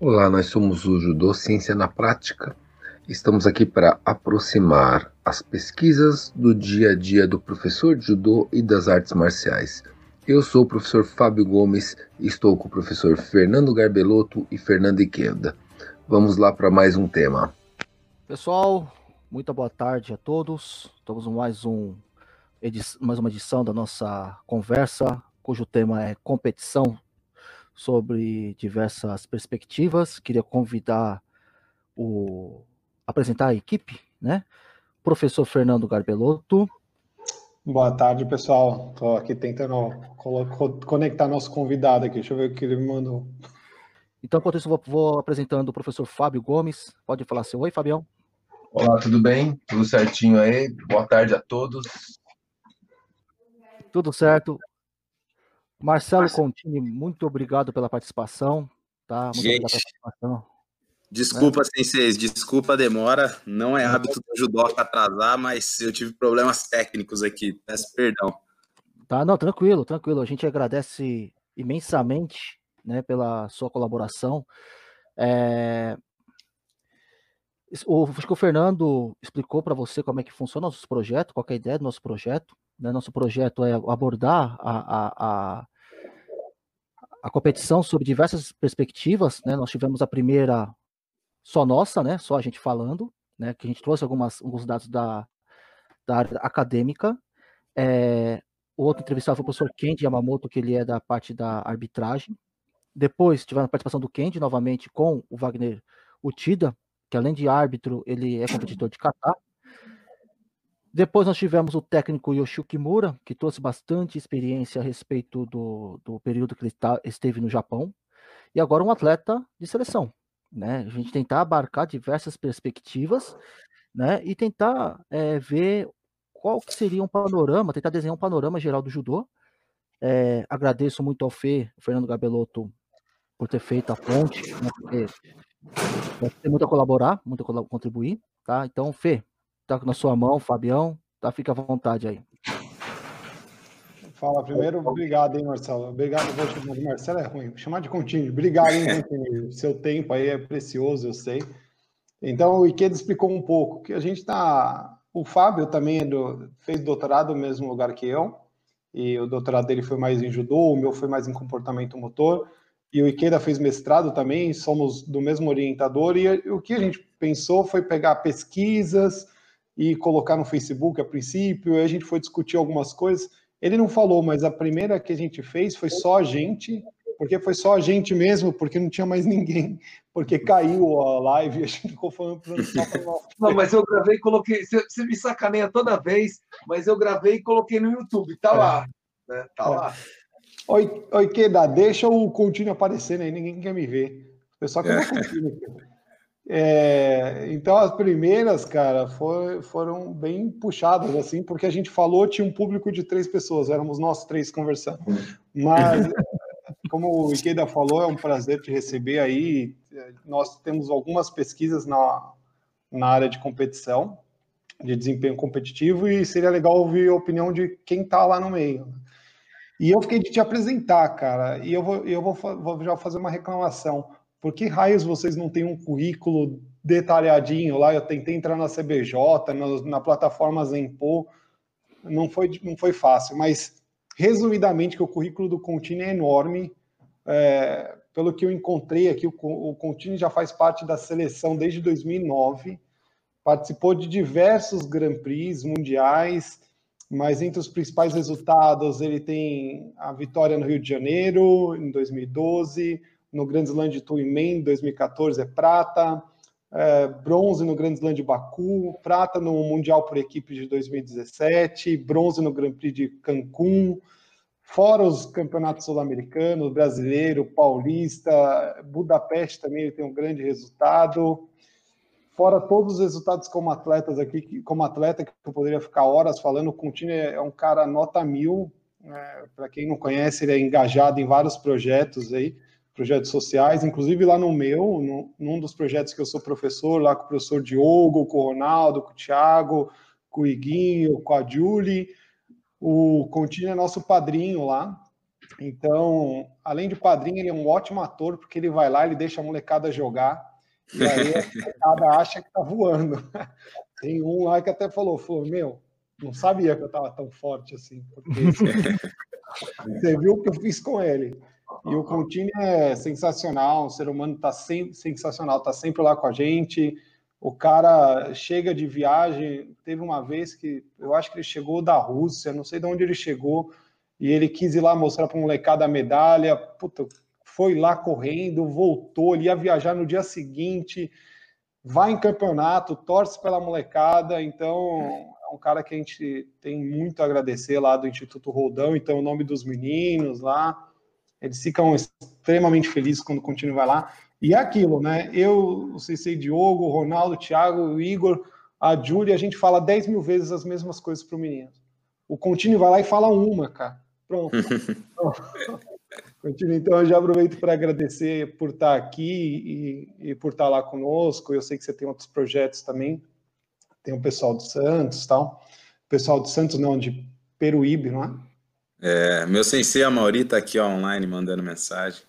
Olá, nós somos o Judô Ciência na Prática. Estamos aqui para aproximar as pesquisas do dia a dia do professor de judô e das artes marciais. Eu sou o professor Fábio Gomes e estou com o professor Fernando Garbelotto e Fernando Iqueda. Vamos lá para mais um tema. Pessoal, muito boa tarde a todos. Estamos em mais, um, mais uma edição da nossa conversa, cujo tema é competição sobre diversas perspectivas. Queria convidar o apresentar a equipe, né? Professor Fernando Garbelotto. Boa tarde, pessoal. Estou aqui tentando conectar nosso convidado aqui. Deixa eu ver o que ele me mandou. Então, enquanto isso, vou, vou apresentando o professor Fábio Gomes. Pode falar seu oi, Fabião. Olá, tudo bem? Tudo certinho aí? Boa tarde a todos. Tudo certo. Marcelo Contini, muito obrigado pela participação. Tá? Muito Gente, obrigado pela participação. Desculpa, né? senseis, desculpa a demora. Não é hábito do judô atrasar, mas eu tive problemas técnicos aqui. Peço perdão. Tá, não, tranquilo, tranquilo. A gente agradece imensamente né, pela sua colaboração. É... O, acho que o Fernando explicou para você como é que funciona o nosso projeto, qual é a ideia do nosso projeto. Né? Nosso projeto é abordar a, a, a, a competição sob diversas perspectivas. Né? Nós tivemos a primeira só nossa, né? só a gente falando, né? que a gente trouxe algumas, alguns dados da, da área acadêmica. É, o outro entrevistado foi o professor Kendi Yamamoto, que ele é da parte da arbitragem. Depois tivemos a participação do Kendi, novamente, com o Wagner Utida, que além de árbitro, ele é competidor de kata. Depois nós tivemos o técnico Yoshio Kimura, que trouxe bastante experiência a respeito do, do período que ele tá, esteve no Japão. E agora um atleta de seleção. Né? A gente tentar abarcar diversas perspectivas né? e tentar é, ver qual que seria um panorama, tentar desenhar um panorama geral do judô. É, agradeço muito ao Fê, Fernando Gabelotto, por ter feito a ponte, né? porque tem muito a colaborar, muito a contribuir, tá? Então, Fê, tá na sua mão, Fabião, tá? Fica à vontade aí. Fala primeiro, obrigado, hein, Marcelo. Obrigado, vou chamar de Marcelo é ruim, chamar de contínuo. Obrigado, hein. Seu tempo aí é precioso, eu sei. Então, o Ikeda explicou um pouco que a gente tá. O Fábio também é do... fez doutorado no mesmo lugar que eu, e o doutorado dele foi mais em judô, o meu foi mais em comportamento motor e o Ikeda fez mestrado também, somos do mesmo orientador, e o que a gente pensou foi pegar pesquisas e colocar no Facebook a princípio, e a gente foi discutir algumas coisas. Ele não falou, mas a primeira que a gente fez foi só a gente, porque foi só a gente mesmo, porque não tinha mais ninguém, porque caiu a live e a gente ficou falando para Não, mas eu gravei e coloquei, você me sacaneia toda vez, mas eu gravei e coloquei no YouTube, tá é. lá. Né? Tá é. lá. Oi, oi, Queda, deixa o contínuo aparecendo aí, ninguém quer me ver. O pessoal quer ver contínuo. É, então, as primeiras, cara, for, foram bem puxadas, assim, porque a gente falou, tinha um público de três pessoas, éramos nós três conversando. Mas, como o Ikeda falou, é um prazer te receber aí. Nós temos algumas pesquisas na, na área de competição, de desempenho competitivo, e seria legal ouvir a opinião de quem está lá no meio. E eu fiquei de te apresentar, cara, e eu vou, eu vou, vou já fazer uma reclamação. Por que raios vocês não têm um currículo detalhadinho lá? Eu tentei entrar na CBJ, na, na plataforma Zenpo, não foi, não foi fácil, mas resumidamente que o currículo do Contini é enorme. É, pelo que eu encontrei aqui, o, o Contini já faz parte da seleção desde 2009, participou de diversos Grand Prix mundiais, mas entre os principais resultados, ele tem a vitória no Rio de Janeiro, em 2012, no Grand Slam de Tuimen, em 2014, é prata, é, bronze no Grand Slam de Baku, prata no Mundial por equipe de 2017, bronze no Grand Prix de Cancún, fora os campeonatos sul-americanos, brasileiro, paulista, Budapeste também ele tem um grande resultado, fora todos os resultados como atletas aqui, como atleta que eu poderia ficar horas falando, o Contini é um cara nota mil, é, para quem não conhece, ele é engajado em vários projetos aí, projetos sociais, inclusive lá no meu, no, num dos projetos que eu sou professor, lá com o professor Diogo, com o Ronaldo, com o Thiago, com o Iguinho, com a Julie, o Contini é nosso padrinho lá, Então, além de padrinho, ele é um ótimo ator, porque ele vai lá, ele deixa a molecada jogar, e aí a molecada acha que tá voando. Tem um lá que até falou, falou, meu, não sabia que eu tava tão forte assim, porque você viu o que eu fiz com ele. E o Contini é sensacional, o ser humano tá sempre sensacional, tá sempre lá com a gente. O cara chega de viagem, teve uma vez que eu acho que ele chegou da Rússia, não sei de onde ele chegou, e ele quis ir lá mostrar para o molecada a medalha, puta, foi lá correndo, voltou, ele ia viajar no dia seguinte, vai em campeonato, torce pela molecada, então é um cara que a gente tem muito a agradecer lá do Instituto Roldão, então o nome dos meninos lá, eles ficam extremamente felizes quando o vai lá, e é aquilo, né? Eu, o Cicei Diogo, o Ronaldo, o Thiago, o Igor, a Júlia, a gente fala 10 mil vezes as mesmas coisas para o menino. O Contini vai lá e fala uma, cara. Pronto. Então, eu já aproveito para agradecer por estar aqui e, e, por estar lá conosco. Eu sei que você tem outros projetos também. Tem o pessoal do Santos tal. O pessoal do Santos, não, de Peruíbe, não é? É, meu sensei Amauri está aqui online mandando mensagem.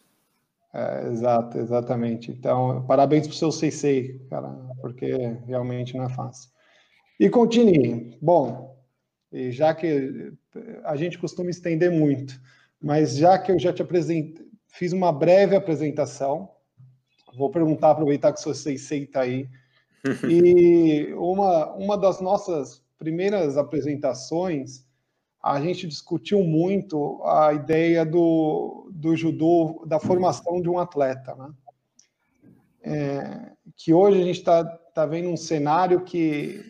É, exato, exatamente. Então, parabéns para o seu sensei, cara, porque realmente não é fácil. E continue. Bom, e já que a gente costuma estender muito, mas já que eu já te apresentei, fiz uma breve apresentação, vou perguntar, aproveitar que o seu sensei está aí. E uma, uma das nossas primeiras apresentações, a gente discutiu muito a ideia do, do judô, da formação de um atleta, né? É, que hoje a gente está tá vendo um cenário que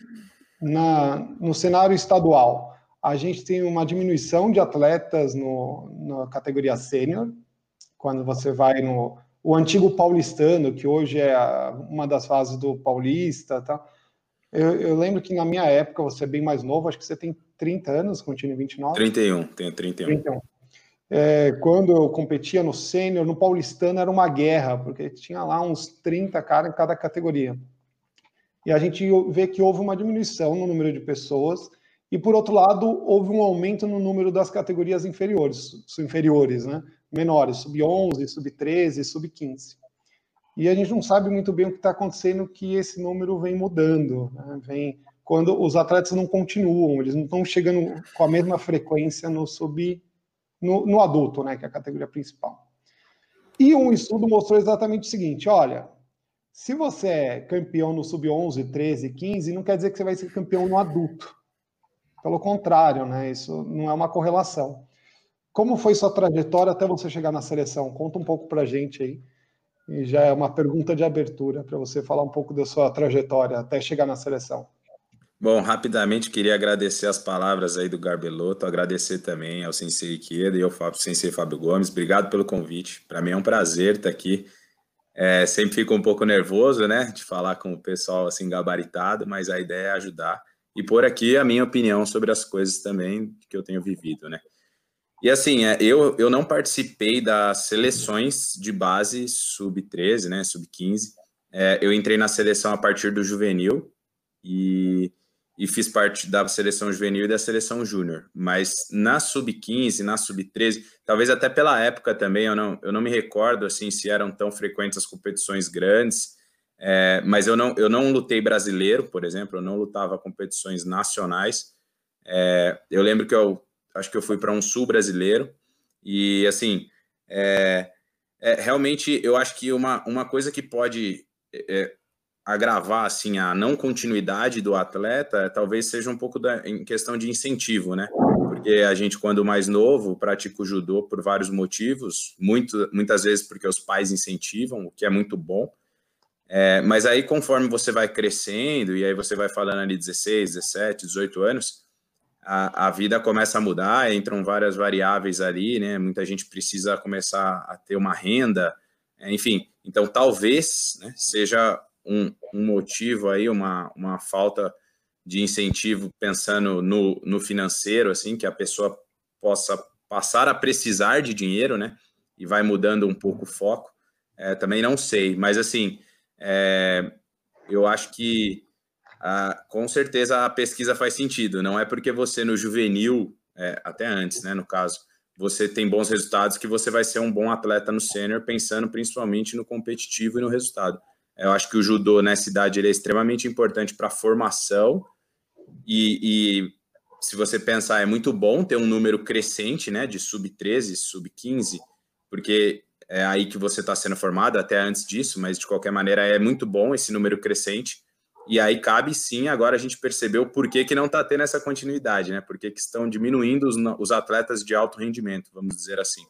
na, no cenário estadual, a gente tem uma diminuição de atletas no, na categoria sênior, quando você vai no o antigo paulistano, que hoje é uma das fases do paulista, tá? Eu, eu, lembro que na minha época, você é bem mais novo, acho que você tem 30 anos, continua 29? 31, tenho 31. 31. É, quando eu competia no sênior, no paulistano era uma guerra, porque tinha lá uns 30 caras em cada categoria e a gente vê que houve uma diminuição no número de pessoas, e por outro lado, houve um aumento no número das categorias inferiores, inferiores, né? menores, sub-11, sub-13, sub-15. E a gente não sabe muito bem o que está acontecendo, que esse número vem mudando, né? vem quando os atletas não continuam, eles não estão chegando com a mesma frequência no sub no, no adulto, né, que é a categoria principal. E um estudo mostrou exatamente o seguinte: olha, se você é campeão no sub-11, 13, 15, não quer dizer que você vai ser campeão no adulto. Pelo contrário, né? Isso não é uma correlação. Como foi sua trajetória até você chegar na seleção? Conta um pouco para gente aí. E já é uma pergunta de abertura para você falar um pouco da sua trajetória até chegar na seleção. Bom, rapidamente queria agradecer as palavras aí do Garbeloto, agradecer também ao Sensei Ikeda e ao Sensei Fábio Gomes. Obrigado pelo convite. Para mim é um prazer estar aqui é, sempre fico um pouco nervoso, né, de falar com o pessoal assim gabaritado, mas a ideia é ajudar e pôr aqui a minha opinião sobre as coisas também que eu tenho vivido, né. E assim, é, eu, eu não participei das seleções de base sub-13, né, sub-15. É, eu entrei na seleção a partir do juvenil e e fiz parte da seleção juvenil e da seleção júnior. Mas na sub-15, na sub-13, talvez até pela época também, eu não, eu não me recordo assim se eram tão frequentes as competições grandes. É, mas eu não, eu não lutei brasileiro, por exemplo, eu não lutava competições nacionais. É, eu lembro que eu acho que eu fui para um sul brasileiro e assim é, é, realmente eu acho que uma, uma coisa que pode é, agravar assim a não continuidade do atleta, talvez seja um pouco da, em questão de incentivo, né? Porque a gente, quando mais novo, pratica o judô por vários motivos, muito, muitas vezes porque os pais incentivam, o que é muito bom. É, mas aí, conforme você vai crescendo, e aí você vai falando ali 16, 17, 18 anos, a, a vida começa a mudar, entram várias variáveis ali, né? Muita gente precisa começar a ter uma renda, enfim. Então, talvez né, seja um, um motivo aí, uma, uma falta de incentivo pensando no, no financeiro, assim, que a pessoa possa passar a precisar de dinheiro, né? E vai mudando um pouco o foco. É, também não sei, mas assim, é, eu acho que ah, com certeza a pesquisa faz sentido. Não é porque você no juvenil, é, até antes, né, no caso, você tem bons resultados, que você vai ser um bom atleta no sênior, pensando principalmente no competitivo e no resultado. Eu acho que o judô nessa idade é extremamente importante para a formação e, e, se você pensar, é muito bom ter um número crescente, né, de sub-13, sub-15, porque é aí que você está sendo formado, até antes disso, mas de qualquer maneira é muito bom esse número crescente. E aí cabe sim, agora a gente percebeu por que, que não está tendo essa continuidade, né? Por que, que estão diminuindo os, os atletas de alto rendimento, vamos dizer assim.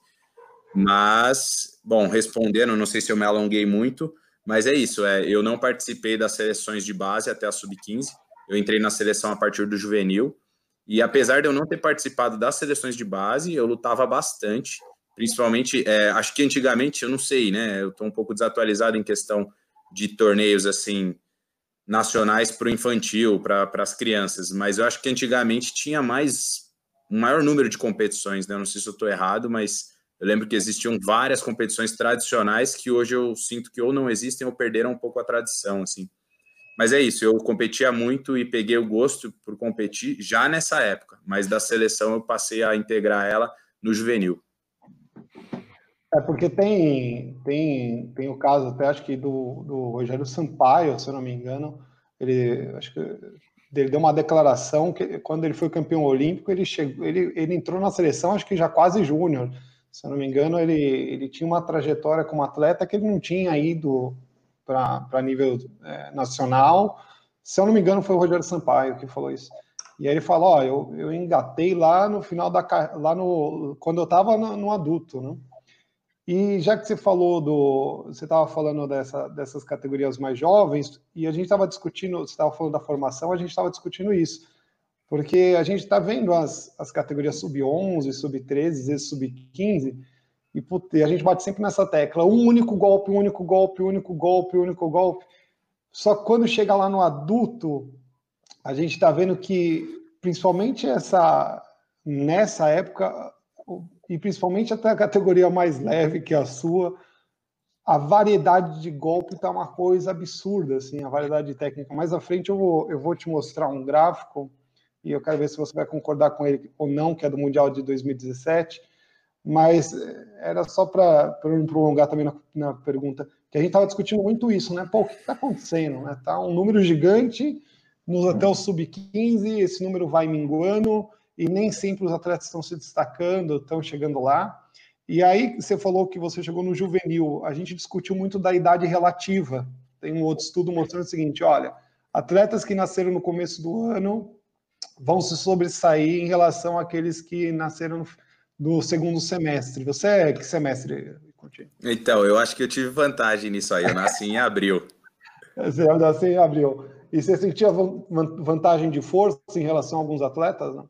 Mas, bom, respondendo, não sei se eu me alonguei muito, mas é isso, é, eu não participei das seleções de base até a sub-15, eu entrei na seleção a partir do juvenil, e apesar de eu não ter participado das seleções de base, eu lutava bastante, principalmente, é, acho que antigamente, eu não sei, né, eu estou um pouco desatualizado em questão de torneios, assim, nacionais para o infantil, para as crianças, mas eu acho que antigamente tinha mais, um maior número de competições, né, eu não sei se eu estou errado, mas eu lembro que existiam várias competições tradicionais que hoje eu sinto que ou não existem ou perderam um pouco a tradição, assim. Mas é isso, eu competia muito e peguei o gosto por competir já nessa época, mas da seleção eu passei a integrar ela no juvenil. É porque tem, tem, tem o caso até acho que do, do Rogério Sampaio, se eu não me engano, ele acho que ele deu uma declaração que quando ele foi campeão olímpico, ele chegou, ele, ele entrou na seleção acho que já quase júnior. Se eu não me engano, ele, ele tinha uma trajetória como atleta que ele não tinha ido para nível é, nacional. Se eu não me engano, foi o Rogério Sampaio que falou isso. E aí ele falou: Ó, eu, eu engatei lá no final da. lá no. quando eu estava no, no, adulto, né? E já que você falou do. Você estava falando dessa, dessas categorias mais jovens, e a gente estava discutindo, você estava falando da formação, a gente estava discutindo isso porque a gente está vendo as, as categorias sub-11, sub-13, sub-15, e, e a gente bate sempre nessa tecla, um único golpe, um único golpe, um único golpe, um único golpe. Só que quando chega lá no adulto, a gente está vendo que, principalmente essa nessa época, e principalmente até a categoria mais leve, que é a sua, a variedade de golpe está uma coisa absurda, assim, a variedade de técnica. Mais à frente eu vou, eu vou te mostrar um gráfico e eu quero ver se você vai concordar com ele ou não, que é do Mundial de 2017. Mas eh, era só para não prolongar também na, na, pergunta, que a gente estava discutindo muito isso, né? Pô, o que está acontecendo? Né? Tá um número gigante nos até o sub-15, esse número vai minguando e nem sempre os atletas estão se destacando, estão chegando lá. E aí você falou que você chegou no juvenil. A gente discutiu muito da idade relativa. Tem um outro estudo mostrando o seguinte: olha, atletas que nasceram no começo do ano vão se sobressair em relação àqueles que nasceram no, segundo semestre. Você é que semestre, Então, eu acho que eu tive vantagem nisso aí. Eu nasci em abril. Você nasceu em abril. E você sentia vantagem de força em relação a alguns atletas? Não?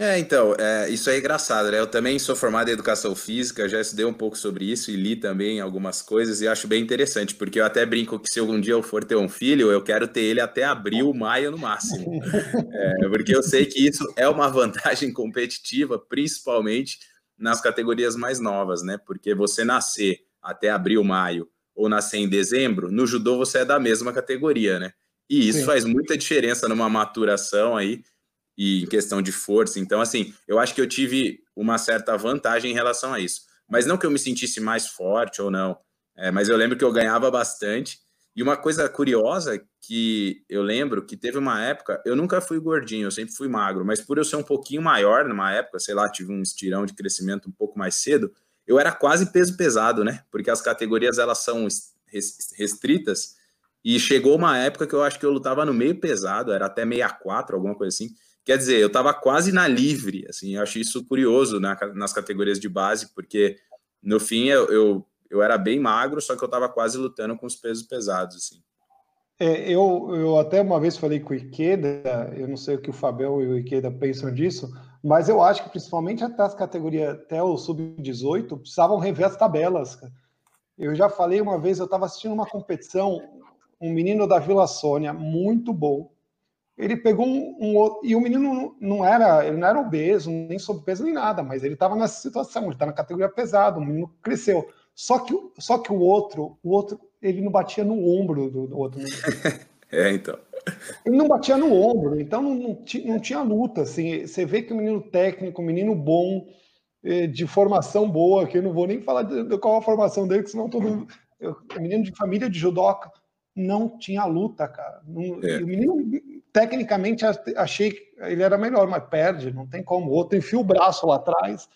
É, então, é, isso é engraçado, né? Eu também sou formado em educação física, já estudei um pouco sobre isso e li também algumas coisas e acho bem interessante, porque eu até brinco que se algum dia eu for ter um filho, eu quero ter ele até abril, maio no máximo. É, porque eu sei que isso é uma vantagem competitiva, principalmente nas categorias mais novas, né? Porque você nascer até abril, maio ou nascer em dezembro, no judô você é da mesma categoria, né? E isso Sim. faz muita diferença numa maturação aí e em questão de força. Então, assim, eu acho que eu tive uma certa vantagem em relação a isso. Mas não que eu me sentisse mais forte ou não, é, mas eu lembro que eu ganhava bastante. E uma coisa curiosa que eu lembro que teve uma época, eu nunca fui gordinho, eu sempre fui magro, mas por eu ser um pouquinho maior numa época, sei lá, tive um estirão de crescimento um pouco mais cedo, eu era quase peso pesado, né? Porque as categorias elas são restritas e chegou uma época que eu acho que eu lutava no meio pesado, era até 64, alguma coisa assim. Quer dizer, eu estava quase na livre, assim, eu acho isso curioso na, nas categorias de base, porque no fim eu, eu, eu era bem magro, só que eu estava quase lutando com os pesos pesados, assim. É, eu, eu até uma vez falei com o Ikeda, eu não sei o que o Fabel e o Ikeda pensam disso, mas eu acho que principalmente até as categorias, até o sub-18, precisavam rever as tabelas. Eu já falei uma vez, eu estava assistindo uma competição, um menino da Vila Sônia, muito bom, ele pegou um, um, e o menino não era, ele não era obeso, nem sobrepeso nem nada, mas ele estava nessa situação, ele está na categoria pesada, o menino cresceu. Só que, só que o outro, o outro, ele não batia no ombro do, do outro menino. é, então. Ele não batia no ombro, então não, não, não, tinha luta. Assim, você vê que o menino técnico, o menino bom, eh, de formação boa, que eu não vou nem falar de, de qual a formação dele, que senão todo mundo. Eu, menino de família de judoca não tinha luta, cara. Não, é. O menino, tecnicamente, achei que ele era melhor, mas perde, não tem como. O outro enfia o braço lá atrás,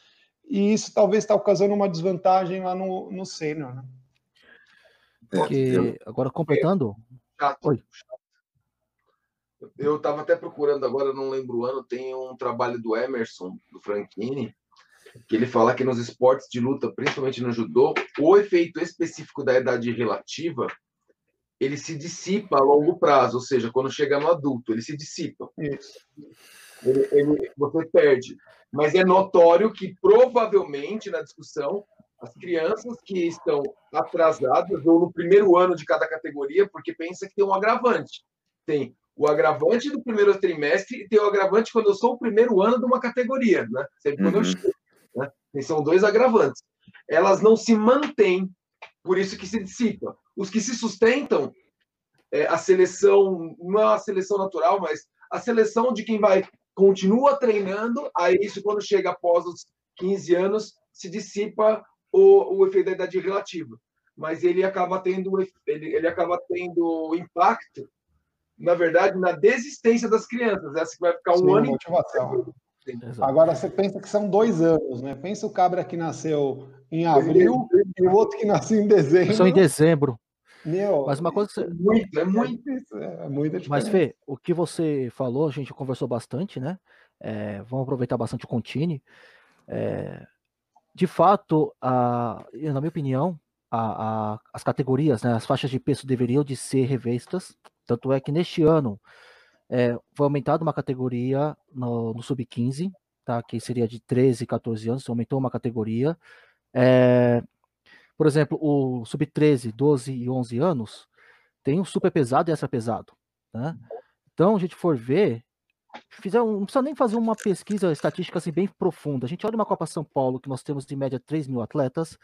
e isso talvez está causando uma desvantagem lá no, no sênior, né? Porque, agora completando. Chato, Oi. Eu estava até procurando agora, não lembro o ano, tem um trabalho do Emerson, do Franchini, que ele fala que nos esportes de luta, principalmente no judô, o efeito específico da idade relativa ele se dissipa a longo prazo, ou seja, quando chega no adulto, ele se dissipa. Isso. Ele, ele, você perde. Mas é notório que provavelmente na discussão as crianças que estão atrasadas ou no primeiro ano de cada categoria, porque pensa que tem um agravante. Tem o agravante do primeiro trimestre e tem o agravante quando eu sou o primeiro ano de uma categoria, né? Sempre quando uhum. eu chego. Né? São dois agravantes. Elas não se mantêm, por isso que se dissipa. Os que se sustentam, é, a seleção, não é a seleção natural, mas a seleção de quem vai continua treinando, aí isso quando chega após os 15 anos, se dissipa o, o efeito da idade relativa. Mas ele acaba tendo ele, ele acaba tendo impacto, na verdade, na desistência das crianças. Essa que vai ficar um Sim, ano motivação. Agora você pensa que são dois anos, né? Pensa o cabra que nasceu em abril e o outro que nasceu em dezembro. São em dezembro. Meu, mas uma coisa que você... é muito, é muito, é muito Mas Fê, o que você falou, a gente conversou bastante, né? É, vamos aproveitar bastante o Contine. É, de fato, a, na minha opinião, a, a, as categorias, né, as faixas de peso deveriam de ser revistas. Tanto é que neste ano é, foi aumentada uma categoria no, no sub-15, tá? Que seria de 13 e 14 anos, aumentou uma categoria. É, por exemplo, o sub-13, 12 e 11 anos, tem o super pesado e extra pesado. Né? Então, a gente for ver, fizer um, não precisa nem fazer uma pesquisa estatística assim, bem profunda. A gente olha uma Copa São Paulo, que nós temos em média 3 mil atletas,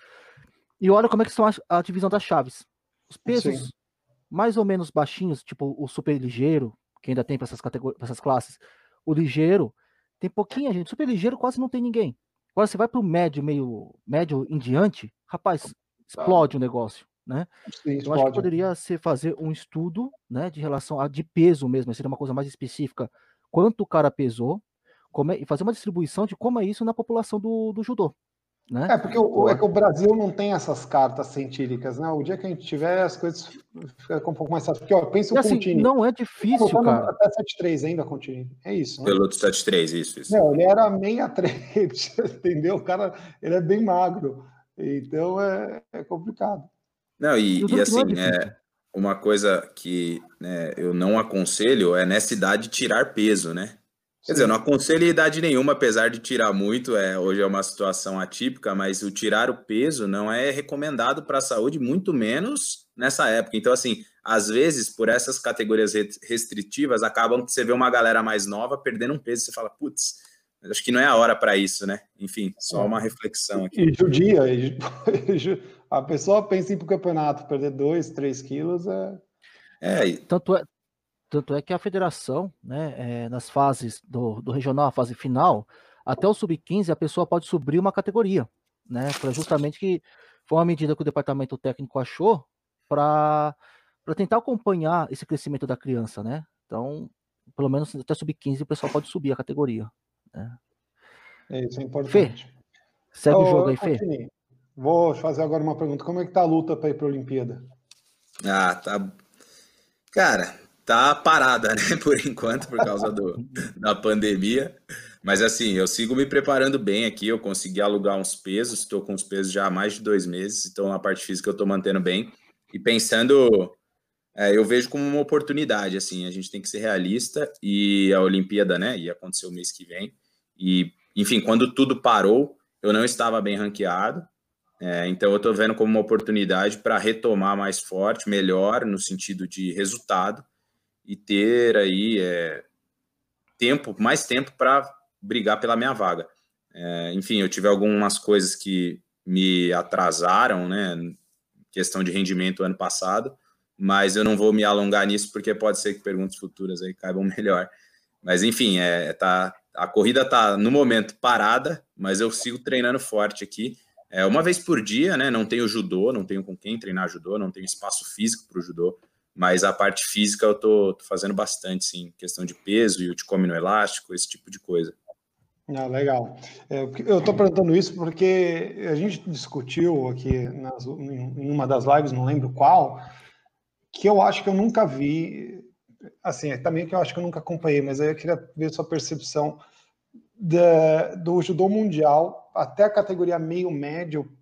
e olha como é que estão a, a divisão das chaves. Os pesos Sim. mais ou menos baixinhos, tipo o super ligeiro, que ainda tem para essas, essas classes, o ligeiro, tem pouquinha gente. Super ligeiro quase não tem ninguém. Agora você vai para o médio, meio médio em diante, rapaz, Tá. explode o negócio, né? Sim, eu acho que poderia ser fazer um estudo, né, de relação a de peso mesmo, seria uma coisa mais específica, quanto o cara pesou, como é, e fazer uma distribuição de como é isso na população do, do judô. Né? É, porque o, é que o Brasil não tem essas cartas científicas, né? O dia que a gente tiver, as coisas ficam um pouco mais fácil. Porque, ó, pensa o assim, Contini. Não é difícil, tá cara. Até 7-3 ainda, Contini. É isso. Né? Piloto 7-3, isso, isso. Não, ele era 63, entendeu? O cara, ele é bem magro. Então é, é complicado. Não, e, e assim, é, uma coisa que né, eu não aconselho é nessa idade tirar peso, né? Quer dizer, eu não aconselho idade nenhuma, apesar de tirar muito, é, hoje é uma situação atípica, mas o tirar o peso não é recomendado para a saúde, muito menos nessa época. Então, assim, às vezes, por essas categorias restritivas, acabam que você vê uma galera mais nova perdendo um peso, você fala, putz, acho que não é a hora para isso, né? Enfim, só uma reflexão aqui. E judia, a pessoa pensa em ir para o campeonato, perder 2, 3 quilos é. É, e... tanto, é, tanto é que a federação, né, é, nas fases do, do regional, a fase final, até o sub-15 a pessoa pode subir uma categoria, né? Para justamente que foi uma medida que o departamento técnico achou para tentar acompanhar esse crescimento da criança, né? Então, pelo menos até sub-15 o pessoal pode subir a categoria. Né? É, isso é importante. Fê, segue o jogo aí, Fê. Vou fazer agora uma pergunta. Como é que tá a luta para ir para a Olimpíada? Ah, tá. Cara, tá parada, né? Por enquanto, por causa do, da pandemia. Mas assim, eu sigo me preparando bem aqui. Eu consegui alugar uns pesos, estou com os pesos já há mais de dois meses, então a parte física eu estou mantendo bem. E pensando, é, eu vejo como uma oportunidade. Assim, a gente tem que ser realista e a Olimpíada, né? Ia acontecer o mês que vem. E, enfim, quando tudo parou, eu não estava bem ranqueado. É, então, eu estou vendo como uma oportunidade para retomar mais forte, melhor, no sentido de resultado, e ter aí é, tempo, mais tempo para brigar pela minha vaga. É, enfim, eu tive algumas coisas que me atrasaram, né? Questão de rendimento ano passado, mas eu não vou me alongar nisso porque pode ser que perguntas futuras aí caibam melhor. Mas enfim, é, tá, a corrida tá no momento parada, mas eu sigo treinando forte aqui. É uma vez por dia, né? Não tenho judô, não tenho com quem treinar judô, não tenho espaço físico para o judô, mas a parte física eu tô, tô, fazendo bastante, sim, questão de peso e o come no elástico, esse tipo de coisa. Ah, legal. É, eu estou perguntando isso porque a gente discutiu aqui nas, em uma das lives, não lembro qual, que eu acho que eu nunca vi, assim, é também que eu acho que eu nunca acompanhei, mas aí eu queria ver sua percepção da, do judô mundial até a categoria meio médio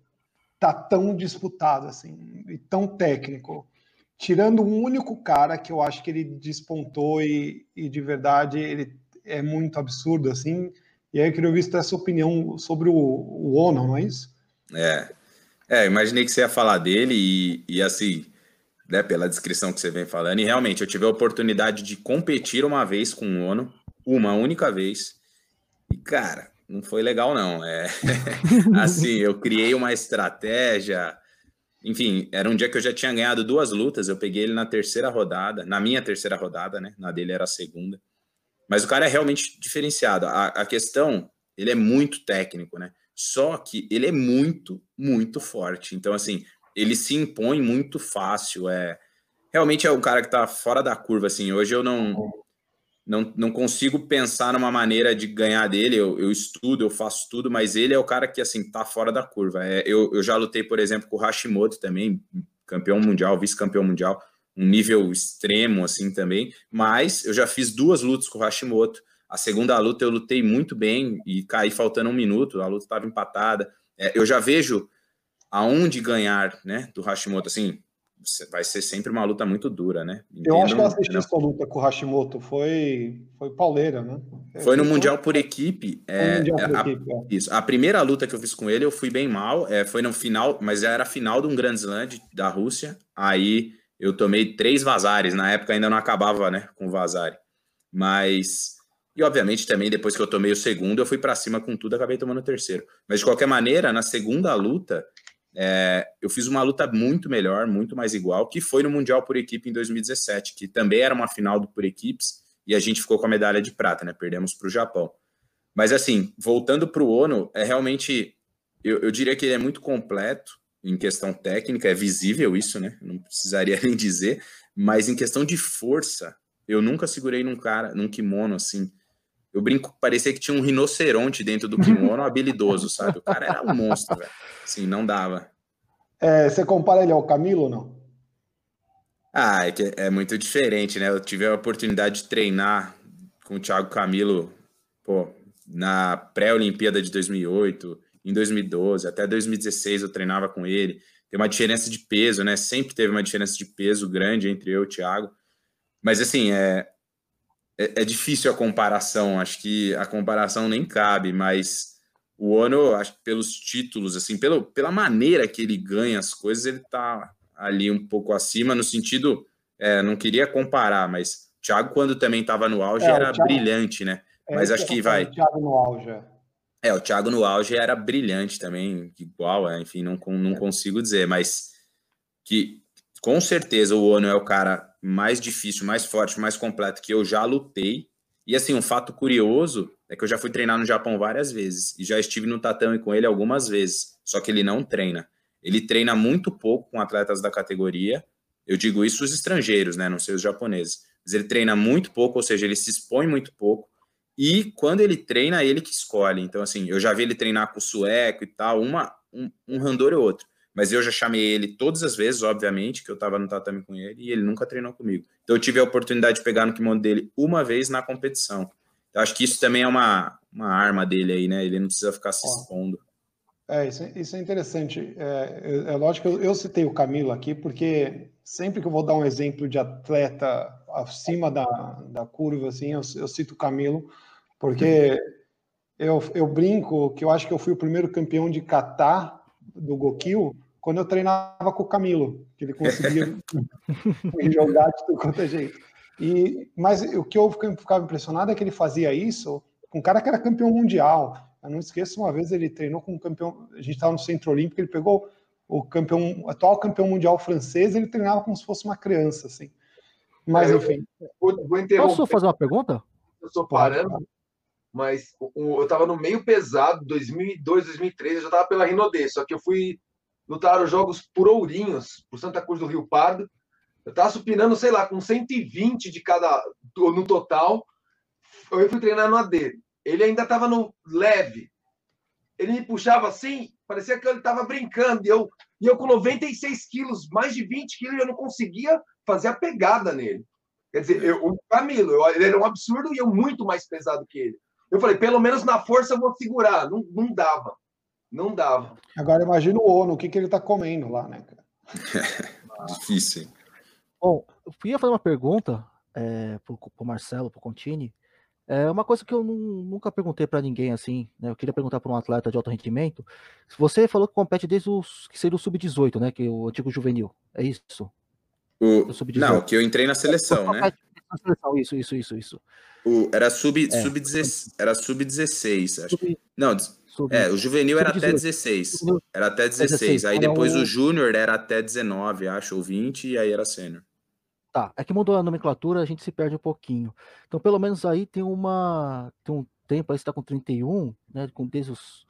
tá tão disputado assim e tão técnico tirando um único cara que eu acho que ele despontou e, e de verdade ele é muito absurdo assim e aí eu queria ouvir essa opinião sobre o, o Ono, não é isso? É, é, imaginei que você ia falar dele e, e assim, né, pela descrição que você vem falando, e realmente eu tive a oportunidade de competir uma vez com o Ono, uma única vez, e, cara, não foi legal, não. É, assim, eu criei uma estratégia. Enfim, era um dia que eu já tinha ganhado duas lutas. Eu peguei ele na terceira rodada, na minha terceira rodada, né? Na dele era a segunda. Mas o cara é realmente diferenciado. A, a questão, ele é muito técnico, né? Só que ele é muito, muito forte. Então, assim, ele se impõe muito fácil. É realmente é um cara que tá fora da curva. Assim, hoje eu não não, não consigo pensar numa maneira de ganhar dele. Eu, eu, estudo, eu faço tudo, mas ele é o cara que assim tá fora da curva. É, eu, eu já lutei, por exemplo, com o Hashimoto também, campeão mundial, vice-campeão mundial, um nível extremo assim também. Mas eu já fiz duas lutas com o Hashimoto. A segunda luta eu lutei muito bem e caí faltando um minuto. A luta estava empatada. É, eu já vejo aonde ganhar, né, do Hashimoto. Assim, vai ser sempre uma luta muito dura, né? Eu acho que eu assisti não. essa luta com o Hashimoto, foi, foi pauleira, né? Foi no Mundial por equipe. É, mundial por a, equipe é. Isso. A primeira luta que eu fiz com ele, eu fui bem mal. É, foi no final, mas era final de um Grand Slam de, da Rússia. Aí eu tomei três vazares. Na época ainda não acabava, né? Com vazare. Mas. E obviamente também depois que eu tomei o segundo, eu fui para cima com tudo, acabei tomando o terceiro. Mas de qualquer maneira, na segunda luta, é, eu fiz uma luta muito melhor, muito mais igual, que foi no Mundial por Equipe em 2017, que também era uma final do por equipes, e a gente ficou com a medalha de prata, né? Perdemos para o Japão. Mas assim, voltando para o Ono, é realmente, eu, eu, diria que ele é muito completo em questão técnica, é visível isso, né? Não precisaria nem dizer, mas em questão de força, eu nunca segurei num cara, num kimono assim. Eu brinco, parecia que tinha um rinoceronte dentro do kimono habilidoso, sabe? O cara era um monstro, velho. Sim, não dava. É, você compara ele ao Camilo ou não? Ah, é, que é muito diferente, né? Eu tive a oportunidade de treinar com o Thiago Camilo, pô, na pré-Olimpíada de 2008, em 2012, até 2016 eu treinava com ele. Tem uma diferença de peso, né? Sempre teve uma diferença de peso grande entre eu e o Thiago. Mas assim, é, é, é difícil a comparação. Acho que a comparação nem cabe, mas o Ono, acho que pelos títulos, assim, pelo, pela maneira que ele ganha as coisas, ele tá ali um pouco acima, no sentido, é, não queria comparar, mas o Thiago, quando também estava no auge, é, era Thiago, brilhante, né? É, mas acho que vai. O Thiago no auge. É. é, o Thiago no auge era brilhante também, igual, é, enfim, não, não consigo dizer, mas que com certeza o Ono é o cara mais difícil, mais forte, mais completo que eu já lutei. E assim, um fato curioso é que eu já fui treinar no Japão várias vezes e já estive no tatame com ele algumas vezes, só que ele não treina. Ele treina muito pouco com atletas da categoria. Eu digo isso os estrangeiros, né, não sei os japoneses. Mas ele treina muito pouco, ou seja, ele se expõe muito pouco. E quando ele treina, ele que escolhe. Então, assim, eu já vi ele treinar com o sueco e tal, uma, um, um randor ou outro. Mas eu já chamei ele todas as vezes, obviamente, que eu estava no tatame com ele, e ele nunca treinou comigo. Então eu tive a oportunidade de pegar no kimono dele uma vez na competição. Eu acho que isso também é uma, uma arma dele aí, né? Ele não precisa ficar se expondo. É, isso, é, isso é interessante. É, é, é lógico que eu, eu, citei o Camilo aqui, porque sempre que eu vou dar um exemplo de atleta acima da, da curva, assim, eu, eu cito o Camilo, porque eu, eu brinco que eu acho que eu fui o primeiro campeão de kata do Gokil quando eu treinava com o Camilo, que ele conseguia jogar de tudo quanto é jeito. E, mas o que eu ficava impressionado é que ele fazia isso com um cara que era campeão mundial. Eu não esqueço, uma vez ele treinou com um campeão. A gente estava no Centro Olímpico, ele pegou o campeão, o atual campeão mundial francês, ele treinava como se fosse uma criança, assim. Mas, enfim. Vou, vou Posso fazer uma pergunta? Eu estou parando, mas eu estava no meio pesado, 2002, 2003, eu já estava pela Rinodê, só que eu fui lutar os jogos por Ourinhos, por Santa Cruz do Rio Pardo. Eu estava supinando, sei lá, com 120 de cada no total. Eu fui treinar no AD. Ele ainda estava no leve. Ele me puxava assim, parecia que ele estava brincando. E eu, e eu com 96 quilos, mais de 20 quilos, eu não conseguia fazer a pegada nele. Quer dizer, eu, o Camilo, eu, ele era um absurdo e eu muito mais pesado que ele. Eu falei, pelo menos na força eu vou segurar. Não, não dava. Não dava. Agora imagina o ONU, o que, que ele tá comendo lá, né, cara? Difícil. Bom, eu ia fazer uma pergunta é, pro, pro Marcelo, pro Contini. É uma coisa que eu nunca perguntei para ninguém assim, né? Eu queria perguntar para um atleta de alto rendimento. Você falou que compete desde os que seria o sub-18, né? Que é o antigo juvenil. É isso? O... Não, que eu entrei na seleção, né? Na seleção, isso, isso, isso, isso. O, era sub, é. sub era sub 16, acho. Sub, não, é, o juvenil era até 16. Era até 16. Aí depois o júnior era até 19, acho, ou 20, e aí era sênior. Tá, é que mudou a nomenclatura, a gente se perde um pouquinho. Então, pelo menos aí tem uma tem um tempo aí você tá com 31, né, com desde os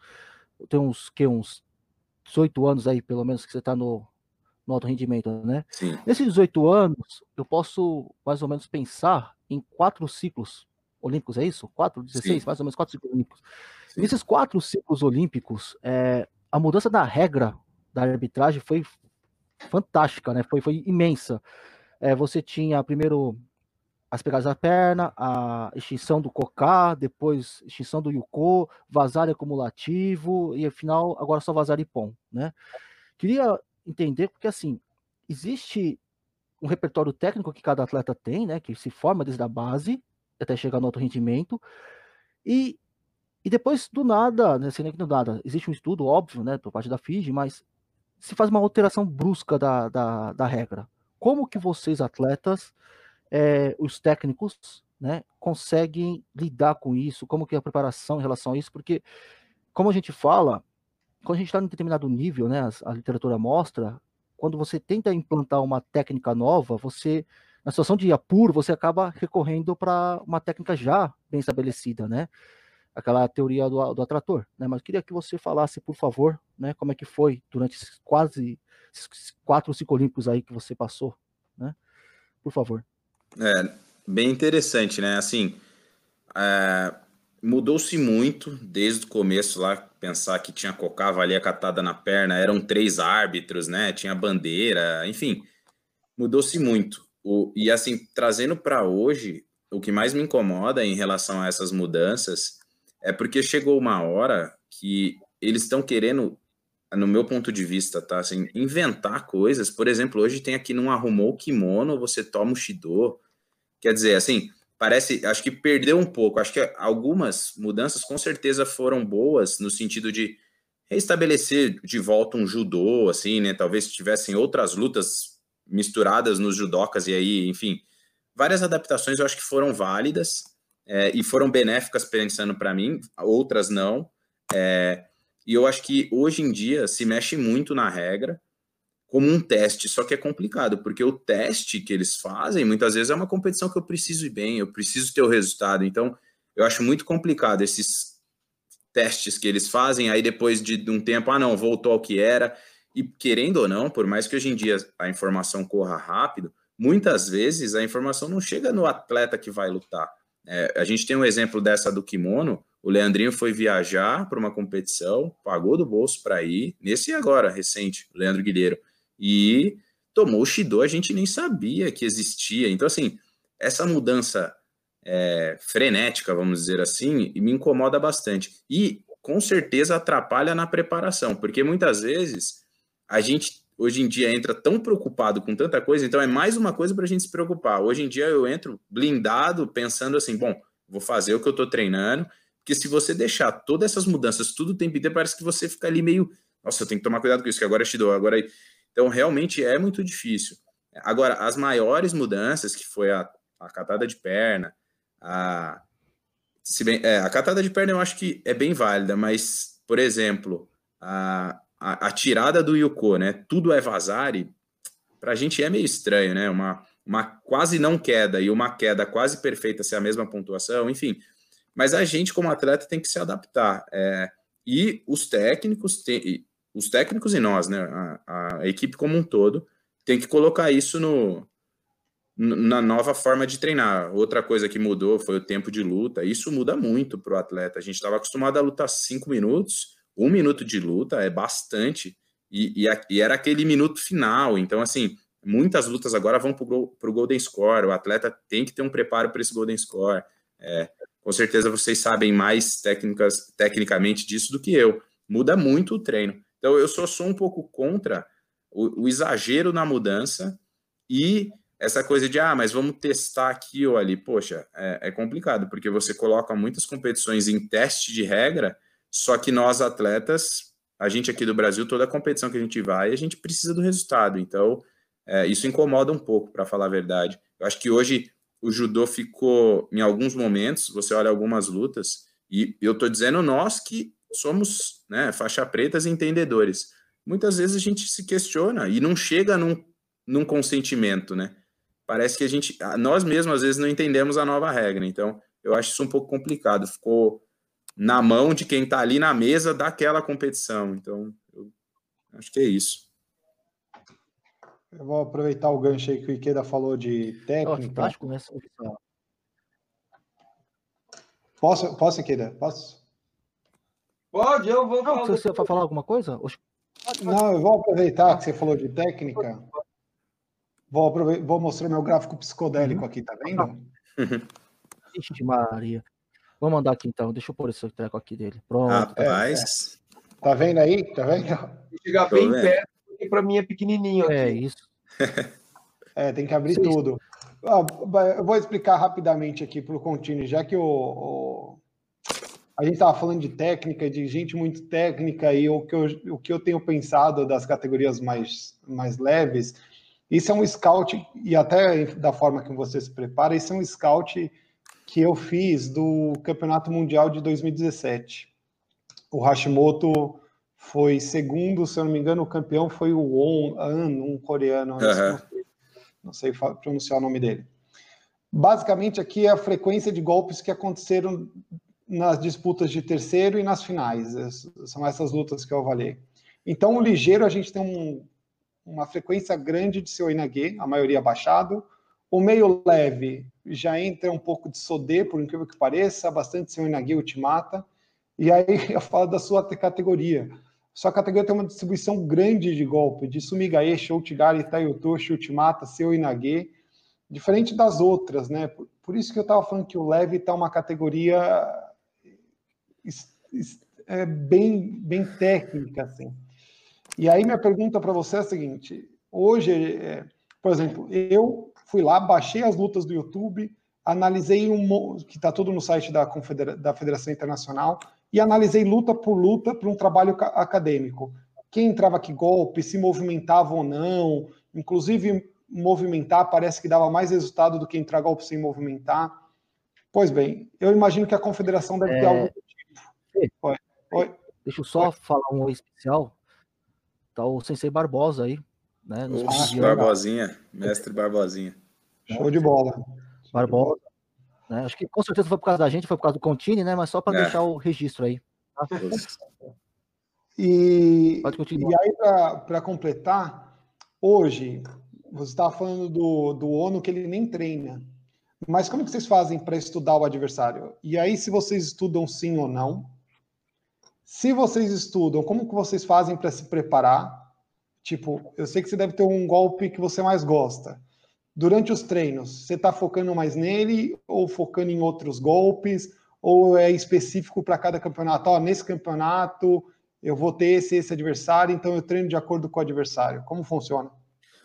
tem uns que uns 18 anos aí, pelo menos que você tá no no alto rendimento, né? Sim. Nesses 18 anos, eu posso mais ou menos pensar em quatro ciclos olímpicos, é isso? Quatro, 16, Sim. mais ou menos quatro ciclos olímpicos. Nesses quatro ciclos olímpicos, é, a mudança da regra da arbitragem foi fantástica, né? Foi, foi imensa. É, você tinha primeiro as pegadas da perna, a extinção do cocá, depois extinção do yuko, vazar acumulativo e afinal agora só vazar pom, né? Queria entender, porque assim, existe um repertório técnico que cada atleta tem, né, que se forma desde a base até chegar no alto rendimento, e, e depois do nada, né, sendo que do nada, existe um estudo, óbvio, né, por parte da FIGE, mas se faz uma alteração brusca da, da, da regra. Como que vocês, atletas, é, os técnicos, né, conseguem lidar com isso? Como que é a preparação em relação a isso? Porque, como a gente fala, quando a gente está em determinado nível, né, a, a, literatura mostra, quando você tenta implantar uma técnica nova, você, na situação de apuro, você acaba recorrendo para uma técnica já bem estabelecida, né? Aquela teoria do, do atrator, né? Mas queria que você falasse, por favor, né, como é que foi durante esses quase esses quatro olímpicos aí que você passou, né? Por favor. É, bem interessante, né? Assim, é, mudou-se muito desde o começo lá, pensar que tinha Cocá, valia catada na perna, eram três árbitros, né? Tinha bandeira, enfim, mudou-se muito. O, e assim, trazendo para hoje, o que mais me incomoda em relação a essas mudanças é porque chegou uma hora que eles estão querendo, no meu ponto de vista, tá? Assim, inventar coisas. Por exemplo, hoje tem aqui não arrumou o kimono, você toma o shido. Quer dizer, assim, parece, acho que perdeu um pouco. Acho que algumas mudanças com certeza foram boas no sentido de restabelecer de volta um judô, assim, né? Talvez tivessem outras lutas misturadas nos judocas e aí, enfim, várias adaptações eu acho que foram válidas é, e foram benéficas pensando para mim, outras não. É, e eu acho que hoje em dia se mexe muito na regra como um teste, só que é complicado, porque o teste que eles fazem, muitas vezes é uma competição que eu preciso ir bem, eu preciso ter o resultado. Então, eu acho muito complicado esses testes que eles fazem, aí depois de um tempo, ah, não, voltou ao que era. E querendo ou não, por mais que hoje em dia a informação corra rápido, muitas vezes a informação não chega no atleta que vai lutar. É, a gente tem um exemplo dessa do kimono. O Leandrinho foi viajar para uma competição, pagou do bolso para ir, nesse agora, recente, Leandro Guilheiro e tomou o Shido, a gente nem sabia que existia. Então, assim, essa mudança é, frenética, vamos dizer assim, me incomoda bastante. E com certeza atrapalha na preparação, porque muitas vezes a gente hoje em dia entra tão preocupado com tanta coisa, então é mais uma coisa para a gente se preocupar. Hoje em dia eu entro blindado, pensando assim, bom, vou fazer o que eu estou treinando, porque se você deixar todas essas mudanças tudo o tempo inteiro, parece que você fica ali meio, nossa, eu tenho que tomar cuidado com isso, que agora é Shido, agora é então, realmente é muito difícil. Agora, as maiores mudanças, que foi a, a catada de perna, a, bem, é, a catada de perna eu acho que é bem válida, mas, por exemplo, a, a, a tirada do Yuko, né? Tudo é vazare, para a gente é meio estranho, né? Uma, uma quase não queda e uma queda quase perfeita ser a mesma pontuação, enfim. mas a gente, como atleta, tem que se adaptar. É, e os técnicos, tem, os técnicos e nós, né, a, a, equipe como um todo, tem que colocar isso no, na nova forma de treinar. Outra coisa que mudou foi o tempo de luta. Isso muda muito para o atleta. A gente estava acostumado a lutar cinco minutos, um minuto de luta é bastante, e, e, e era aquele minuto final. Então, assim, muitas lutas agora vão para o Golden Score. O atleta tem que ter um preparo para esse Golden Score. É, com certeza vocês sabem mais técnicas, tecnicamente disso do que eu. Muda muito o treino. Então eu só sou um pouco contra o, o exagero na mudança e essa coisa de, ah, mas vamos testar aqui ou ali. Poxa, é, é complicado, porque você coloca muitas competições em teste de regra, só que nós atletas, a gente aqui do Brasil, toda competição que a gente vai, a gente precisa do resultado. Então, é, isso incomoda um pouco, para falar a verdade. Eu acho que hoje o judô ficou, em alguns momentos, você olha algumas lutas, e eu estou dizendo nós que somos né, faixa pretas e entendedores. Muitas vezes a gente se questiona e não chega num, num consentimento, né? Parece que a gente, nós mesmos às vezes não entendemos a nova regra. Então, eu acho isso um pouco complicado. Ficou na mão de quem está ali na mesa daquela competição. Então, eu acho que é isso. Eu vou aproveitar o gancho aí que o Ikeda falou de técnica. começa Posso, posso, Ikeda? Posso? Pode, eu vou falar. Você vai falar alguma coisa? Não, eu vou aproveitar que você falou de técnica. Vou, vou mostrar meu gráfico psicodélico aqui, tá vendo? Ixi, Maria. Vou mandar aqui então, deixa eu pôr esse treco aqui dele. Pronto. Rapaz. Tá vendo aí? Tá vendo? Chegar bem perto porque para mim é pequenininho. Aqui. É isso. é, tem que abrir Sim. tudo. eu vou explicar rapidamente aqui para o Contini, já que o, o a gente estava falando de técnica, de gente muito técnica, e o que, eu, o que eu tenho pensado das categorias mais, mais leves, isso é um scout, e até da forma que você se prepara, isso é um scout que eu fiz do Campeonato Mundial de 2017. O Hashimoto foi segundo, se eu não me engano, o campeão foi o Won An, um coreano, uhum. não, sei, não sei pronunciar o nome dele. Basicamente, aqui é a frequência de golpes que aconteceram nas disputas de terceiro e nas finais. São essas lutas que eu avaliei. Então, o ligeiro, a gente tem um, uma frequência grande de seu Inage, a maioria baixado. O meio leve já entra um pouco de Sodê, por incrível que pareça, bastante seu Inage Ultimata. E aí eu falo da sua categoria. Sua categoria tem uma distribuição grande de golpe, de Sumigae, Shoutigari, Taiotoshi, Ultimata, Seu Inage, diferente das outras, né? Por, por isso que eu estava falando que o leve está uma categoria é, bem, bem técnica, assim. E aí minha pergunta para você é a seguinte: hoje, é, por exemplo, eu fui lá, baixei as lutas do YouTube, analisei um que está tudo no site da, Confedera da Federação Internacional, e analisei luta por luta para um trabalho acadêmico. Quem entrava que golpe, se movimentava ou não, inclusive movimentar parece que dava mais resultado do que entrar golpe sem movimentar. Pois bem, eu imagino que a confederação deve é... ter algo do tipo. Oi. Oi. Deixa eu só Oi. falar um especial. Tá o Sensei Barbosa aí, né? Barbosinha, mestre Barbosinha. Show de bola. Barbosa, né? Acho que com certeza foi por causa da gente, foi por causa do Contini, né? Mas só para é. deixar o registro aí. Tá? E, e aí, para completar, hoje, você estava falando do, do ONU que ele nem treina. Mas como que vocês fazem para estudar o adversário? E aí, se vocês estudam sim ou não? Se vocês estudam, como que vocês fazem para se preparar? Tipo, eu sei que você deve ter um golpe que você mais gosta durante os treinos, você está focando mais nele ou focando em outros golpes? Ou é específico para cada campeonato? Ó, nesse campeonato eu vou ter esse, esse adversário, então eu treino de acordo com o adversário. Como funciona?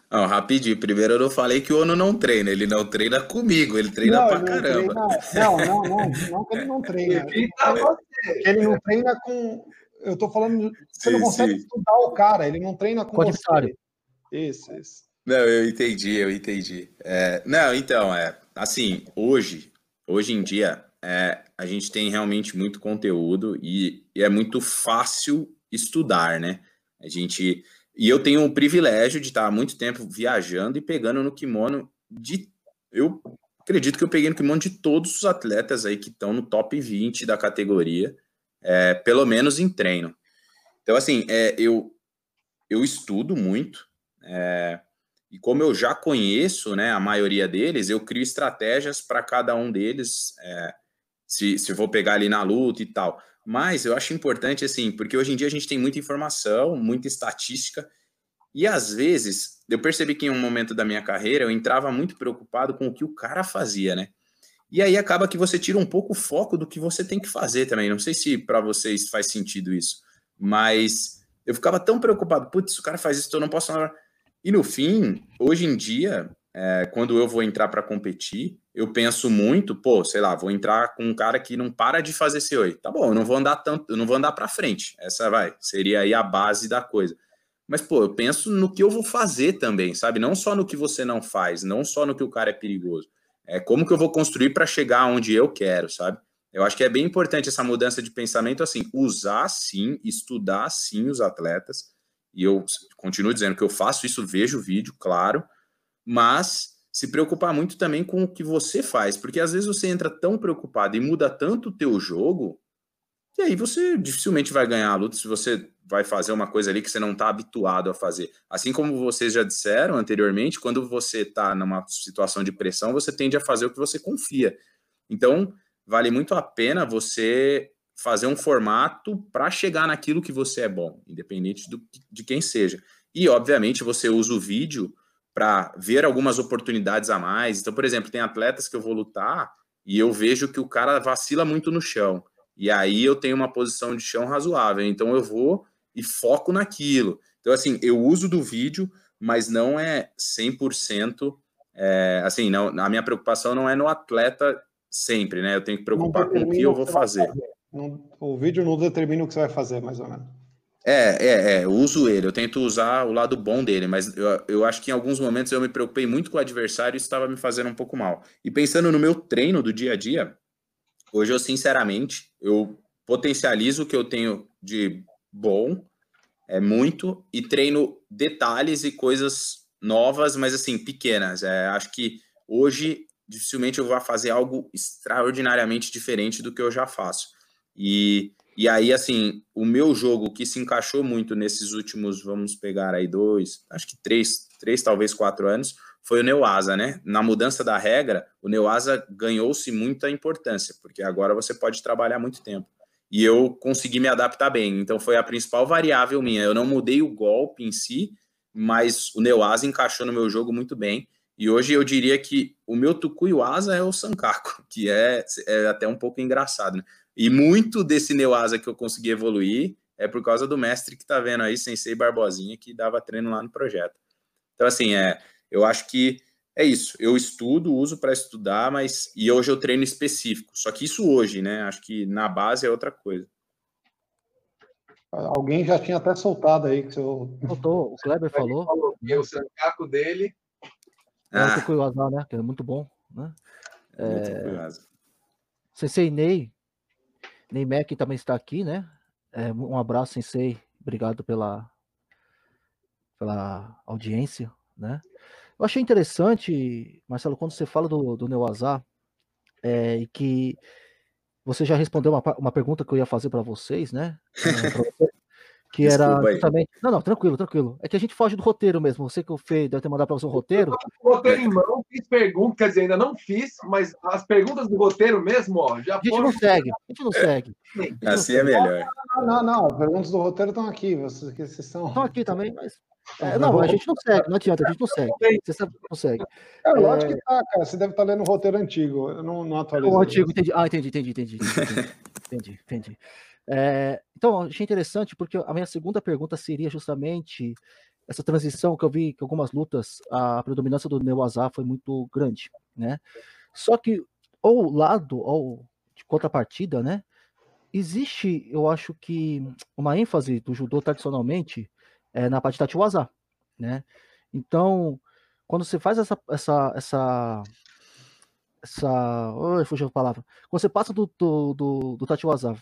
Não, rapidinho. Primeiro eu não falei que o Ono não treina, ele não treina comigo, ele treina não, pra ele caramba. Treina... Não, não, não, não que ele não treina. ele, ele não treina com. Eu tô falando. Você sim, não consegue sim. estudar o cara, ele não treina com, com o adversário. Isso, isso. Não, eu entendi, eu entendi. É, não, então, é assim, hoje, hoje em dia, é, a gente tem realmente muito conteúdo e, e, é muito fácil estudar, né? A gente. E eu tenho o privilégio de estar há muito tempo viajando e pegando no kimono de. Eu acredito que eu peguei no kimono de todos os atletas aí que estão no top 20 da categoria, é, pelo menos em treino. Então, assim, é, eu, eu estudo muito, é, e como eu já conheço né, a maioria deles, eu crio estratégias para cada um deles, é, se, se vou pegar ali na luta e tal. Mas eu acho importante, assim, porque hoje em dia a gente tem muita informação, muita estatística, e às vezes eu percebi que em um momento da minha carreira eu entrava muito preocupado com o que o cara fazia, né? E aí acaba que você tira um pouco o foco do que você tem que fazer também. Não sei se para vocês faz sentido isso, mas eu ficava tão preocupado, putz, o cara faz isso, eu não posso. E no fim, hoje em dia, é, quando eu vou entrar para competir, eu penso muito, pô, sei lá, vou entrar com um cara que não para de fazer C8. Tá bom, eu não vou andar tanto, eu não vou andar para frente. Essa vai, seria aí a base da coisa. Mas, pô, eu penso no que eu vou fazer também, sabe? Não só no que você não faz, não só no que o cara é perigoso. É como que eu vou construir para chegar onde eu quero, sabe? Eu acho que é bem importante essa mudança de pensamento, assim, usar sim, estudar sim os atletas, e eu continuo dizendo que eu faço isso, vejo o vídeo, claro, mas se preocupar muito também com o que você faz, porque às vezes você entra tão preocupado e muda tanto o teu jogo, que aí você dificilmente vai ganhar a luta se você vai fazer uma coisa ali que você não está habituado a fazer. Assim como vocês já disseram anteriormente, quando você está numa situação de pressão, você tende a fazer o que você confia. Então, vale muito a pena você fazer um formato para chegar naquilo que você é bom, independente do, de quem seja. E, obviamente, você usa o vídeo para ver algumas oportunidades a mais. Então, por exemplo, tem atletas que eu vou lutar e eu vejo que o cara vacila muito no chão. E aí eu tenho uma posição de chão razoável. Então eu vou e foco naquilo. Então, assim, eu uso do vídeo, mas não é 100%. É, assim, não, a minha preocupação não é no atleta sempre, né? Eu tenho que preocupar com o que eu vou fazer. fazer. Não, o vídeo não determina o que você vai fazer, mais ou menos. É, é, é, eu uso ele, eu tento usar o lado bom dele, mas eu, eu acho que em alguns momentos eu me preocupei muito com o adversário e isso estava me fazendo um pouco mal. E pensando no meu treino do dia a dia, hoje eu sinceramente, eu potencializo o que eu tenho de bom, é muito, e treino detalhes e coisas novas, mas assim, pequenas. É, acho que hoje dificilmente eu vou fazer algo extraordinariamente diferente do que eu já faço. E, e aí, assim, o meu jogo que se encaixou muito nesses últimos, vamos pegar aí dois, acho que três, três talvez quatro anos, foi o Neuasa, né? Na mudança da regra, o Neuasa ganhou-se muita importância, porque agora você pode trabalhar muito tempo. E eu consegui me adaptar bem. Então foi a principal variável minha. Eu não mudei o golpe em si, mas o Neuasa encaixou no meu jogo muito bem. E hoje eu diria que o meu Tucuiuasa é o Sankaku, que é, é até um pouco engraçado, né? E muito desse Neuasa que eu consegui evoluir é por causa do mestre que tá vendo aí, Sensei Barbosinha, que dava treino lá no projeto. Então, assim, é, eu acho que é isso. Eu estudo, uso para estudar, mas e hoje eu treino específico. Só que isso hoje, né? Acho que na base é outra coisa. Alguém já tinha até soltado aí que seu. Soltou, o Kleber falou. E o sancaco dele. Ah. É o azar, né? Que é muito bom, né? É... Sensei Ney, Ney Mac também está aqui, né? É, um abraço, Sensei. Obrigado pela, pela audiência, né? Eu achei interessante, Marcelo, quando você fala do, do Neuazar, é, e que você já respondeu uma, uma pergunta que eu ia fazer para vocês, né? É, que era justamente. Não, não, tranquilo, tranquilo. É que a gente foge do roteiro mesmo. Você que o Fê deve ter mandado para você um roteiro. Eu roteiro em mão, fiz perguntas, quer dizer, ainda não fiz, mas as perguntas do roteiro mesmo, ó, já A gente foram... não segue, a gente não segue. Assim é melhor. Não, não, não, as perguntas do roteiro estão aqui, vocês, vocês estão. Estão aqui também, mas. É, não, a gente não segue, não adianta, a gente não segue. Você sabe que não segue. É, lógico é... que tá, cara. Você deve estar tá lendo o roteiro antigo. Eu não, não atualizei. O antigo, entendi. Ah, entendi, entendi, entendi. Entendi, entendi. entendi. É, então, achei interessante porque a minha segunda pergunta seria justamente essa transição que eu vi que algumas lutas a predominância do Neuazar foi muito grande, né? Só que ao lado, ou de contrapartida, né? Existe, eu acho que uma ênfase do judô tradicionalmente é, na parte da Tiwazá, né? Então, quando você faz essa essa essa essa, oh, fugiu a palavra. Quando você passa do do, do, do Tatiwazá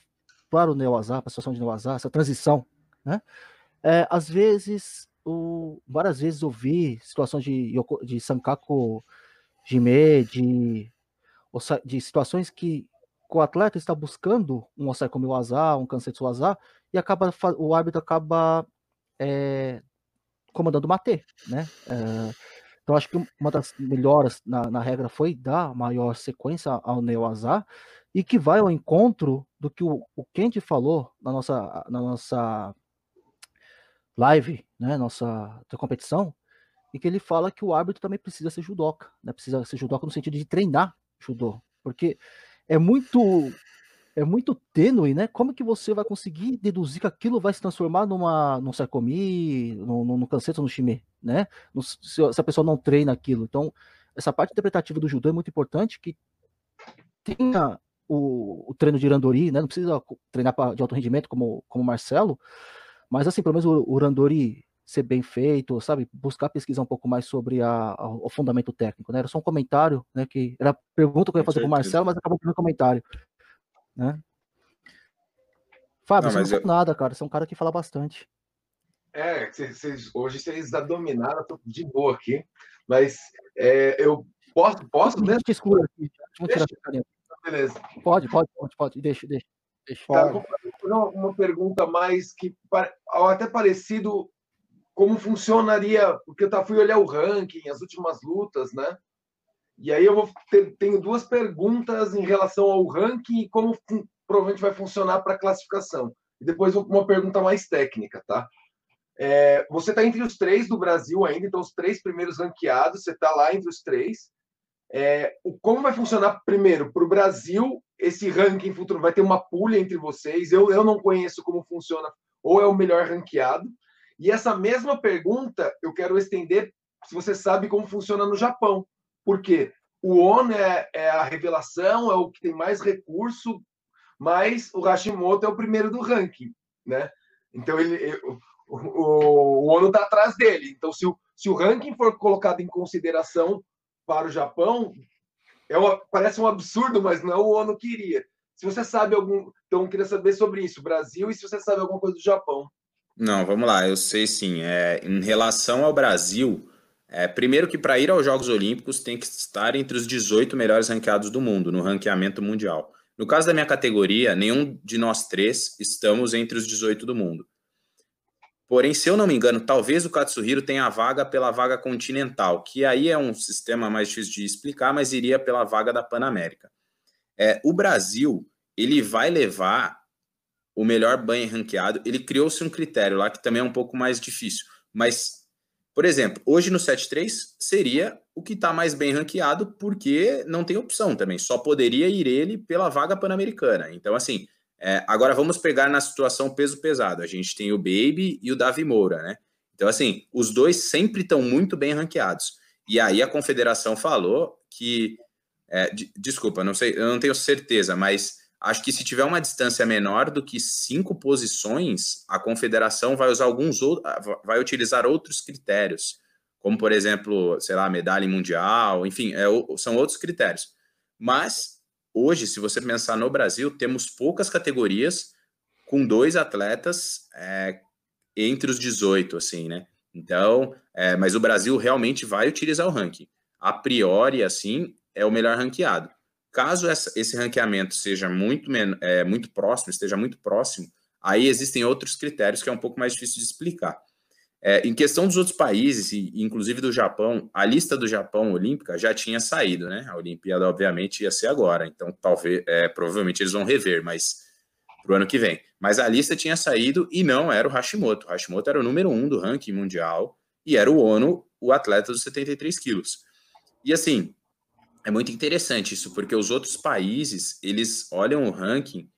para o Neoazar, para a situação de Neoazar, essa transição, né? É, às vezes, o, várias vezes ouvi situações de, de Sankaku Jimé, de, de situações que o atleta está buscando um Osai como azar, um Kansetsu azar, e acaba, o árbitro acaba é, comandando Mate, né? É, então acho que uma das melhoras na, na, regra foi dar maior sequência ao Neo Azar e que vai ao encontro do que o, o Kent falou na nossa, na nossa live, né, nossa competição, e que ele fala que o árbitro também precisa ser judoca, né? Precisa ser judoca no sentido de treinar judô, porque é muito é muito tênue, né? Como que você vai conseguir deduzir que aquilo vai se transformar numa num sarcomi, no, no, no canseto, no shime, né? No, se, se, a pessoa não treina aquilo. Então, essa parte interpretativa do judô é muito importante que tenha o, o treino de randori, né? Não precisa treinar pra, de alto rendimento como como Marcelo, mas assim, pelo menos o, o randori ser bem feito, sabe? Buscar pesquisar um pouco mais sobre a, a, o fundamento técnico, né? Era só um comentário, né? Que era pergunta que eu ia fazer para o Marcelo, mas acabou sendo um comentário, né? Fábio, não, você não eu... nada, cara. Você é um cara que fala bastante. É, cês, hoje vocês dominaram, tô de boa aqui, mas é, eu posso, posso, né? Escuro aqui. Deixa... Beleza. Pode, pode, pode, pode. Deixa, deixa. deixa. Tá, uma pergunta mais que até parecido como funcionaria, porque eu fui olhar o ranking, as últimas lutas, né? E aí eu vou ter, tenho duas perguntas em relação ao ranking e como provavelmente vai funcionar para a classificação. E depois uma pergunta mais técnica, tá? É, você está entre os três do Brasil ainda, então os três primeiros ranqueados, você está lá entre os três. É, como vai funcionar primeiro para o Brasil esse ranking futuro? Vai ter uma pulha entre vocês? Eu, eu não conheço como funciona, ou é o melhor ranqueado. E essa mesma pergunta eu quero estender se você sabe como funciona no Japão. Porque o ONU é, é a revelação, é o que tem mais recurso, mas o Hashimoto é o primeiro do ranking, né? Então ele, o, o, o ONU está atrás dele. Então se o, se o ranking for colocado em consideração para o Japão, é uma, parece um absurdo, mas não é o ONU queria. Se você sabe algum, então eu queria saber sobre isso, Brasil, e se você sabe alguma coisa do Japão. Não, vamos lá, eu sei sim. É, em relação ao Brasil, é, primeiro que para ir aos Jogos Olímpicos tem que estar entre os 18 melhores ranqueados do mundo, no ranqueamento mundial. No caso da minha categoria, nenhum de nós três estamos entre os 18 do mundo. Porém, se eu não me engano, talvez o Katsuhiro tenha a vaga pela vaga continental, que aí é um sistema mais difícil de explicar, mas iria pela vaga da Panamérica. É, o Brasil, ele vai levar o melhor banho ranqueado, ele criou-se um critério lá que também é um pouco mais difícil. Mas, por exemplo, hoje no 7-3 seria o que está mais bem ranqueado, porque não tem opção também. Só poderia ir ele pela vaga pan-americana. Então, assim, é, agora vamos pegar na situação peso pesado. A gente tem o Baby e o Davi Moura, né? Então, assim, os dois sempre estão muito bem ranqueados. E aí a confederação falou que. É, de, desculpa, não sei, eu não tenho certeza, mas Acho que se tiver uma distância menor do que cinco posições, a confederação vai usar alguns vai utilizar outros critérios, como por exemplo, sei lá, medalha mundial, enfim, é, são outros critérios. Mas hoje, se você pensar no Brasil, temos poucas categorias com dois atletas é, entre os 18, assim, né? Então, é, mas o Brasil realmente vai utilizar o ranking. A priori, assim, é o melhor ranqueado. Caso essa, esse ranqueamento seja muito, é, muito próximo, esteja muito próximo, aí existem outros critérios que é um pouco mais difícil de explicar. É, em questão dos outros países, e inclusive do Japão, a lista do Japão olímpica já tinha saído, né? A Olimpíada, obviamente, ia ser agora, então talvez, é, provavelmente eles vão rever, mas para o ano que vem. Mas a lista tinha saído e não era o Hashimoto. O Hashimoto era o número um do ranking mundial e era o ONU, o atleta dos 73 quilos. E assim, é muito interessante isso, porque os outros países, eles olham o ranking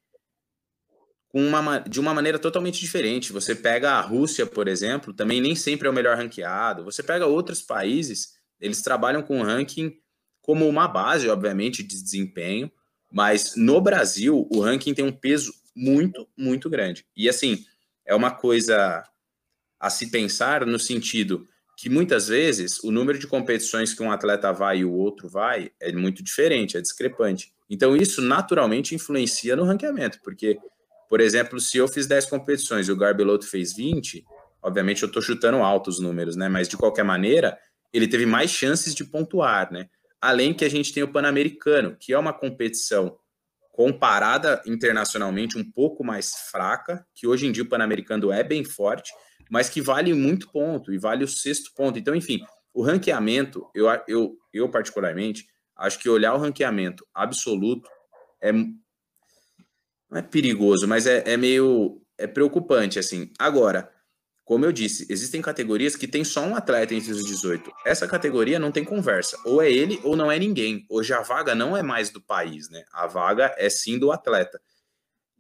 uma, de uma maneira totalmente diferente. Você pega a Rússia, por exemplo, também nem sempre é o melhor ranqueado. Você pega outros países, eles trabalham com ranking como uma base, obviamente, de desempenho, mas no Brasil, o ranking tem um peso muito, muito grande. E assim, é uma coisa a se pensar no sentido que muitas vezes o número de competições que um atleta vai e o outro vai é muito diferente, é discrepante. Então, isso naturalmente influencia no ranqueamento, porque, por exemplo, se eu fiz 10 competições e o Garbeloto fez 20, obviamente eu estou chutando altos números, né? Mas de qualquer maneira, ele teve mais chances de pontuar, né? além que a gente tem o Pan-Americano, que é uma competição comparada internacionalmente um pouco mais fraca, que hoje em dia o Pan-Americano é bem forte, mas que vale muito ponto e vale o sexto ponto. Então, enfim, o ranqueamento, eu, eu, eu particularmente, acho que olhar o ranqueamento absoluto é não é perigoso, mas é, é meio é preocupante assim. Agora, como eu disse, existem categorias que tem só um atleta entre os 18. Essa categoria não tem conversa. Ou é ele ou não é ninguém. Hoje a vaga não é mais do país, né? A vaga é sim do atleta.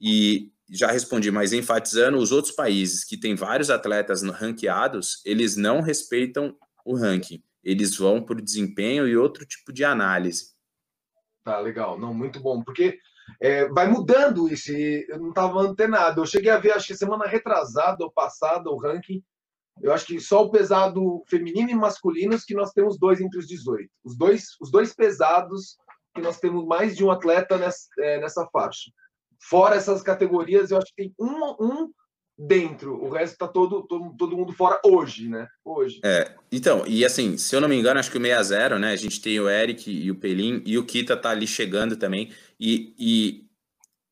E já respondi, mas enfatizando, os outros países que têm vários atletas ranqueados, eles não respeitam o ranking. Eles vão por desempenho e outro tipo de análise. Tá, legal. Não, muito bom. Porque é, vai mudando isso. eu não estava antenado. Eu cheguei a ver, acho que semana retrasada ou passada, o ranking. Eu acho que só o pesado feminino e masculinos que nós temos dois entre os 18. Os dois, os dois pesados que nós temos mais de um atleta nessa, é, nessa faixa. Fora essas categorias, eu acho que tem um, um dentro. O resto tá todo, todo, todo mundo fora hoje, né? Hoje. É, então, e assim, se eu não me engano, acho que o 6-0, né? A gente tem o Eric e o Pelin, e o Kita tá ali chegando também. E, e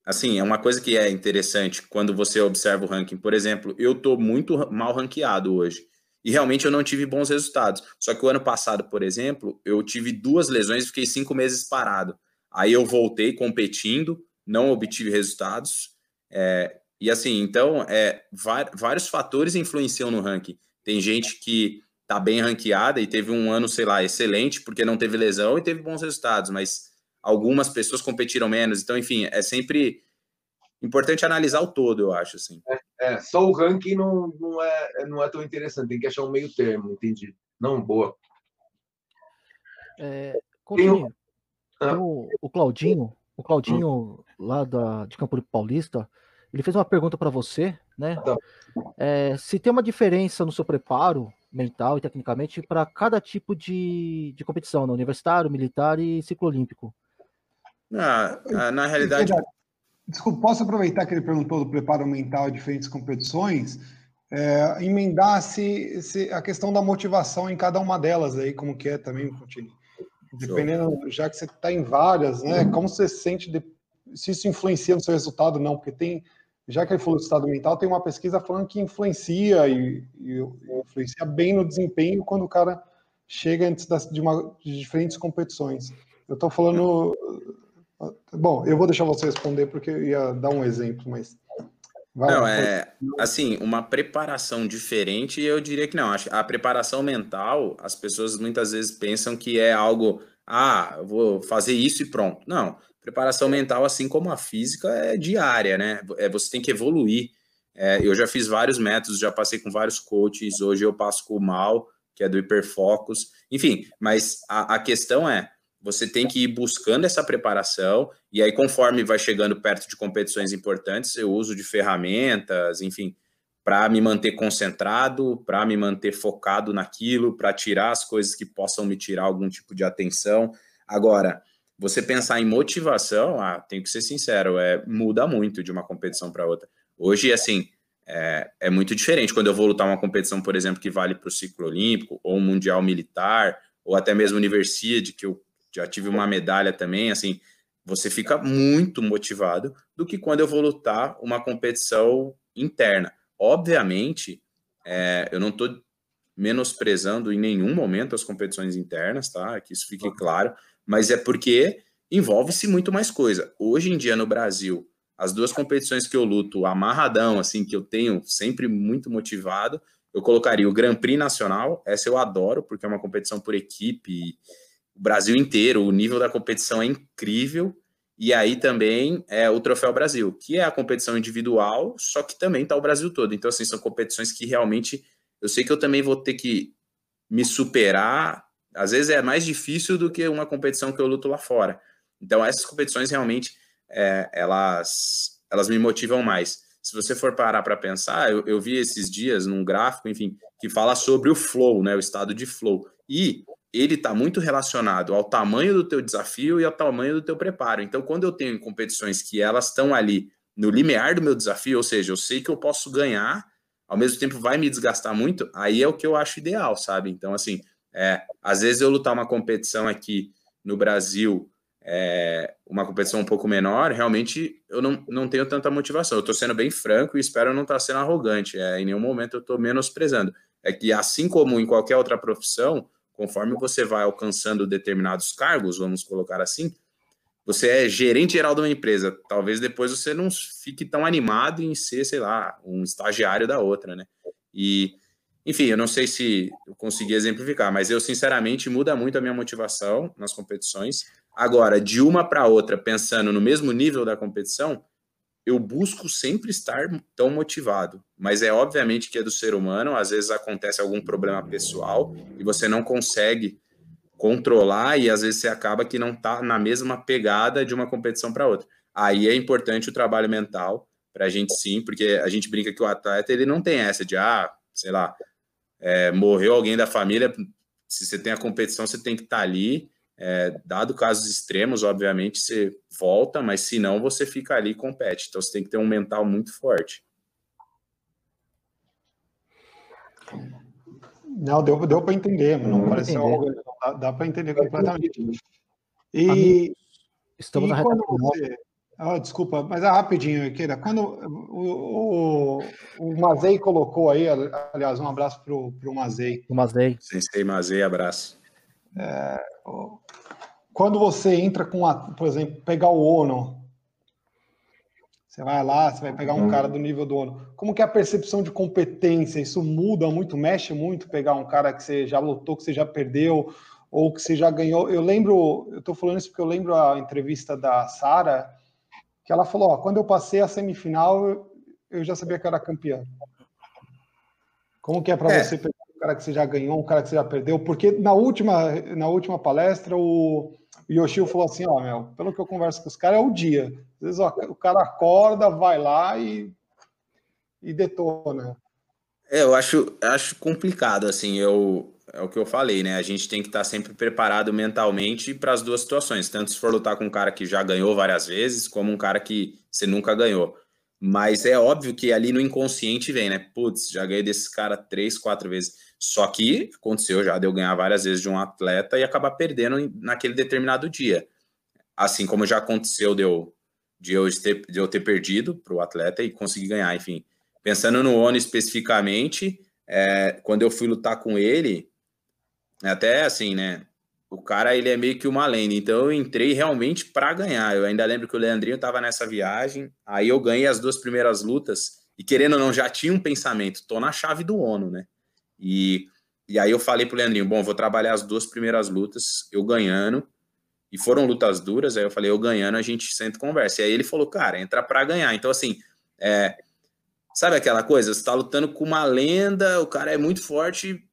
assim, é uma coisa que é interessante quando você observa o ranking. Por exemplo, eu tô muito mal ranqueado hoje. E realmente eu não tive bons resultados. Só que o ano passado, por exemplo, eu tive duas lesões e fiquei cinco meses parado. Aí eu voltei competindo, não obtive resultados. É, e assim, então, é, vários fatores influenciam no ranking. Tem gente que tá bem ranqueada e teve um ano, sei lá, excelente, porque não teve lesão e teve bons resultados, mas algumas pessoas competiram menos. Então, enfim, é sempre importante analisar o todo, eu acho, assim. É, é só o ranking não, não, é, não é tão interessante, tem que achar um meio termo, entendi. Não, boa. É, continue. Ah. O, o Claudinho, o Claudinho hum. lá da, de Campo Paulista, ele fez uma pergunta para você, né? Tá. É, se tem uma diferença no seu preparo mental e tecnicamente para cada tipo de, de competição, no universitário, militar e ciclo olímpico. Ah, ah, na realidade. Desculpa, posso aproveitar que ele perguntou do preparo mental em diferentes competições? É, emendar se, se, a questão da motivação em cada uma delas aí, como que é também, Contini. Dependendo, já que você está em várias, né? Como você sente, de, se isso influencia no seu resultado, não, porque tem já que ele falou do estado mental, tem uma pesquisa falando que influencia e, e influencia bem no desempenho quando o cara chega antes das, de, uma, de diferentes competições. Eu estou falando. Bom, eu vou deixar você responder porque eu ia dar um exemplo, mas. Vai, não, é assim, uma preparação diferente, eu diria que não. A preparação mental, as pessoas muitas vezes pensam que é algo, ah, vou fazer isso e pronto. Não preparação mental, assim como a física, é diária, né? É, você tem que evoluir. É, eu já fiz vários métodos, já passei com vários coaches, hoje eu passo com o Mal, que é do Hiperfocus. Enfim, mas a, a questão é, você tem que ir buscando essa preparação, e aí, conforme vai chegando perto de competições importantes, eu uso de ferramentas, enfim, para me manter concentrado, para me manter focado naquilo, para tirar as coisas que possam me tirar algum tipo de atenção. Agora, você pensar em motivação, ah, tenho que ser sincero, é, muda muito de uma competição para outra. Hoje, assim, é, é, muito diferente quando eu vou lutar uma competição, por exemplo, que vale para o ciclo olímpico, ou um mundial militar, ou até mesmo universidade, que eu já tive uma medalha também, assim, você fica muito motivado do que quando eu vou lutar uma competição interna. Obviamente, é, eu não estou menosprezando em nenhum momento as competições internas, tá? Que isso fique claro mas é porque envolve-se muito mais coisa. Hoje em dia no Brasil, as duas competições que eu luto amarradão, assim, que eu tenho sempre muito motivado, eu colocaria o Grand Prix Nacional, essa eu adoro, porque é uma competição por equipe, o Brasil inteiro, o nível da competição é incrível, e aí também é o Troféu Brasil, que é a competição individual, só que também está o Brasil todo. Então, assim, são competições que realmente eu sei que eu também vou ter que me superar às vezes é mais difícil do que uma competição que eu luto lá fora. Então, essas competições realmente é, elas, elas me motivam mais. Se você for parar para pensar, eu, eu vi esses dias num gráfico, enfim, que fala sobre o flow, né, o estado de flow. E ele está muito relacionado ao tamanho do teu desafio e ao tamanho do teu preparo. Então, quando eu tenho competições que elas estão ali no limiar do meu desafio, ou seja, eu sei que eu posso ganhar, ao mesmo tempo vai me desgastar muito, aí é o que eu acho ideal, sabe? Então, assim, é, às vezes eu lutar uma competição aqui no Brasil é, uma competição um pouco menor, realmente eu não, não tenho tanta motivação. Eu estou sendo bem franco e espero não estar tá sendo arrogante. É, em nenhum momento eu estou menosprezando. É que, assim como em qualquer outra profissão, conforme você vai alcançando determinados cargos, vamos colocar assim, você é gerente geral de uma empresa. Talvez depois você não fique tão animado em ser, sei lá, um estagiário da outra, né? E, enfim, eu não sei se eu consegui exemplificar, mas eu, sinceramente, muda muito a minha motivação nas competições Agora, de uma para outra, pensando no mesmo nível da competição, eu busco sempre estar tão motivado. Mas é obviamente que é do ser humano, às vezes acontece algum problema pessoal e você não consegue controlar e às vezes você acaba que não está na mesma pegada de uma competição para outra. Aí é importante o trabalho mental para a gente sim, porque a gente brinca que o atleta ele não tem essa de ah, sei lá, é, morreu alguém da família, se você tem a competição você tem que estar tá ali é, dado casos extremos, obviamente, você volta, mas se não, você fica ali e compete. Então você tem que ter um mental muito forte. Não, deu, deu para entender, não pareceu algo. Dá, dá para entender completamente. E, estamos e na quando você, oh, Desculpa, mas é rapidinho, Keira. Quando o, o, o Mazei colocou aí, aliás, um abraço para o Mazei. O Mazei. Sensei Mazei, abraço. É, quando você entra com, a, por exemplo, pegar o ONU, você vai lá, você vai pegar um cara do nível do ONU. Como que é a percepção de competência? Isso muda muito, mexe muito pegar um cara que você já lutou, que você já perdeu, ou que você já ganhou. Eu lembro, eu estou falando isso porque eu lembro a entrevista da Sara, que ela falou: ó, quando eu passei a semifinal, eu já sabia que era campeão. Como que é para é. você pegar um cara que você já ganhou, um cara que você já perdeu? Porque na última, na última palestra, o o Yoshio falou assim: ó, meu, pelo que eu converso com os caras, é o dia. Às vezes ó, o cara acorda, vai lá e, e detona. É, eu acho, acho complicado, assim, eu, é o que eu falei, né? A gente tem que estar sempre preparado mentalmente para as duas situações, tanto se for lutar com um cara que já ganhou várias vezes, como um cara que você nunca ganhou. Mas é óbvio que ali no inconsciente vem, né? Putz, já ganhei desse cara três, quatro vezes. Só que aconteceu já de eu ganhar várias vezes de um atleta e acabar perdendo naquele determinado dia. Assim como já aconteceu de eu, de eu, ter, de eu ter perdido para o atleta e conseguir ganhar, enfim. Pensando no ONU especificamente, é, quando eu fui lutar com ele, até assim, né? O cara, ele é meio que uma lenda, então eu entrei realmente para ganhar. Eu ainda lembro que o Leandrinho estava nessa viagem, aí eu ganhei as duas primeiras lutas, e querendo ou não, já tinha um pensamento, tô na chave do ONU, né? E, e aí eu falei pro Leandrinho, bom, vou trabalhar as duas primeiras lutas, eu ganhando, e foram lutas duras, aí eu falei, eu ganhando, a gente senta e conversa. E aí ele falou, cara, entra para ganhar. Então, assim, é, sabe aquela coisa? Você tá lutando com uma lenda, o cara é muito forte,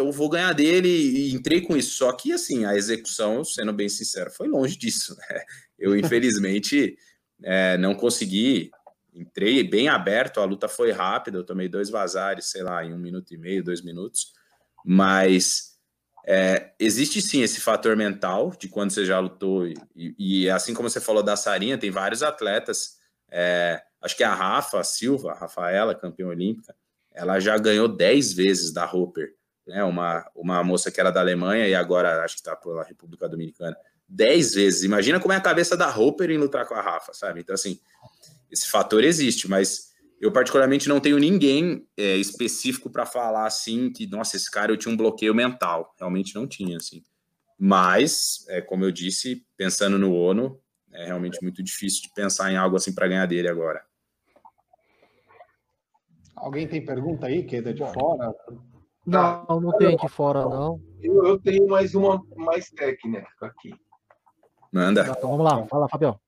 então vou ganhar dele, e entrei com isso. Só que, assim, a execução, sendo bem sincero, foi longe disso. Né? Eu, infelizmente, é, não consegui entrei bem aberto, a luta foi rápida, eu tomei dois vazares, sei lá, em um minuto e meio, dois minutos, mas é, existe sim esse fator mental de quando você já lutou, e, e assim como você falou da Sarinha, tem vários atletas, é, acho que a Rafa Silva, a Rafaela, campeã olímpica, ela já ganhou dez vezes da Hopper, né, uma, uma moça que era da Alemanha e agora acho que está pela República Dominicana, dez vezes, imagina como é a cabeça da Hopper em lutar com a Rafa, sabe, então assim, esse fator existe, mas eu particularmente não tenho ninguém é, específico para falar assim que, nossa, esse cara eu tinha um bloqueio mental. Realmente não tinha, assim. Mas, é, como eu disse, pensando no ONU, é realmente muito difícil de pensar em algo assim para ganhar dele agora. Alguém tem pergunta aí, que é de fora? Não, não tem de fora, não. Eu, eu tenho mais uma mais técnica aqui. Manda. Então vamos lá, fala, Fabião.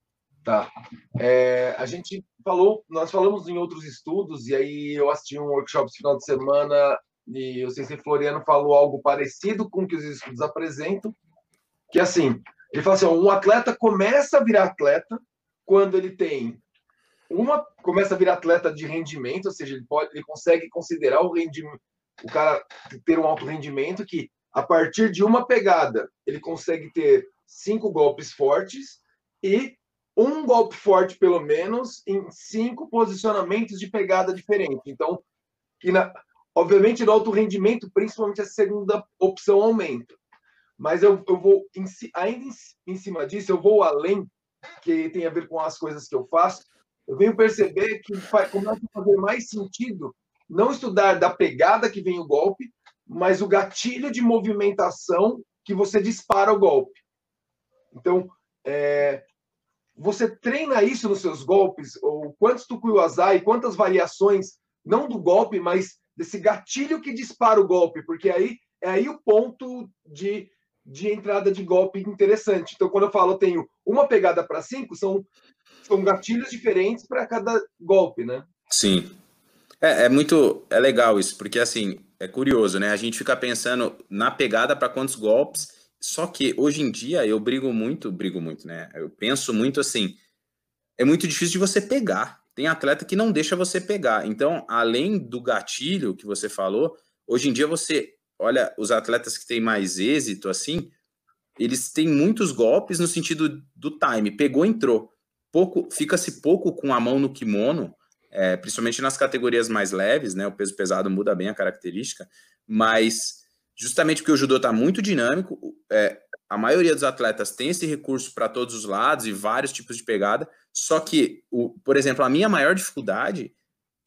Tá. É, a gente falou, nós falamos em outros estudos, e aí eu assisti um workshop esse final de semana e o Sensei Floriano falou algo parecido com o que os estudos apresentam, que assim, ele fala assim, um atleta começa a virar atleta quando ele tem uma começa a virar atleta de rendimento, ou seja, ele pode, ele consegue considerar o rendimento, o cara ter um alto rendimento que a partir de uma pegada ele consegue ter cinco golpes fortes e um golpe forte, pelo menos, em cinco posicionamentos de pegada diferente. Então, que na, obviamente, no alto rendimento, principalmente a segunda opção aumenta. Mas eu, eu vou, em, ainda em, em cima disso, eu vou além, que tem a ver com as coisas que eu faço. Eu venho perceber que começa a fazer mais sentido não estudar da pegada que vem o golpe, mas o gatilho de movimentação que você dispara o golpe. Então, é, você treina isso nos seus golpes, ou quantos tukuiwazai, quantas variações, não do golpe, mas desse gatilho que dispara o golpe, porque aí é aí o ponto de, de entrada de golpe interessante. Então, quando eu falo eu tenho uma pegada para cinco, são, são gatilhos diferentes para cada golpe, né? Sim. É, é muito é legal isso, porque assim, é curioso, né? A gente fica pensando na pegada para quantos golpes, só que hoje em dia eu brigo muito, brigo muito, né? Eu penso muito assim, é muito difícil de você pegar. Tem atleta que não deixa você pegar. Então, além do gatilho que você falou, hoje em dia você olha os atletas que têm mais êxito assim, eles têm muitos golpes no sentido do time, pegou, entrou. Pouco, fica-se pouco com a mão no kimono, é, principalmente nas categorias mais leves, né? O peso pesado muda bem a característica, mas justamente porque o judô está muito dinâmico, é, a maioria dos atletas tem esse recurso para todos os lados e vários tipos de pegada. Só que, o, por exemplo, a minha maior dificuldade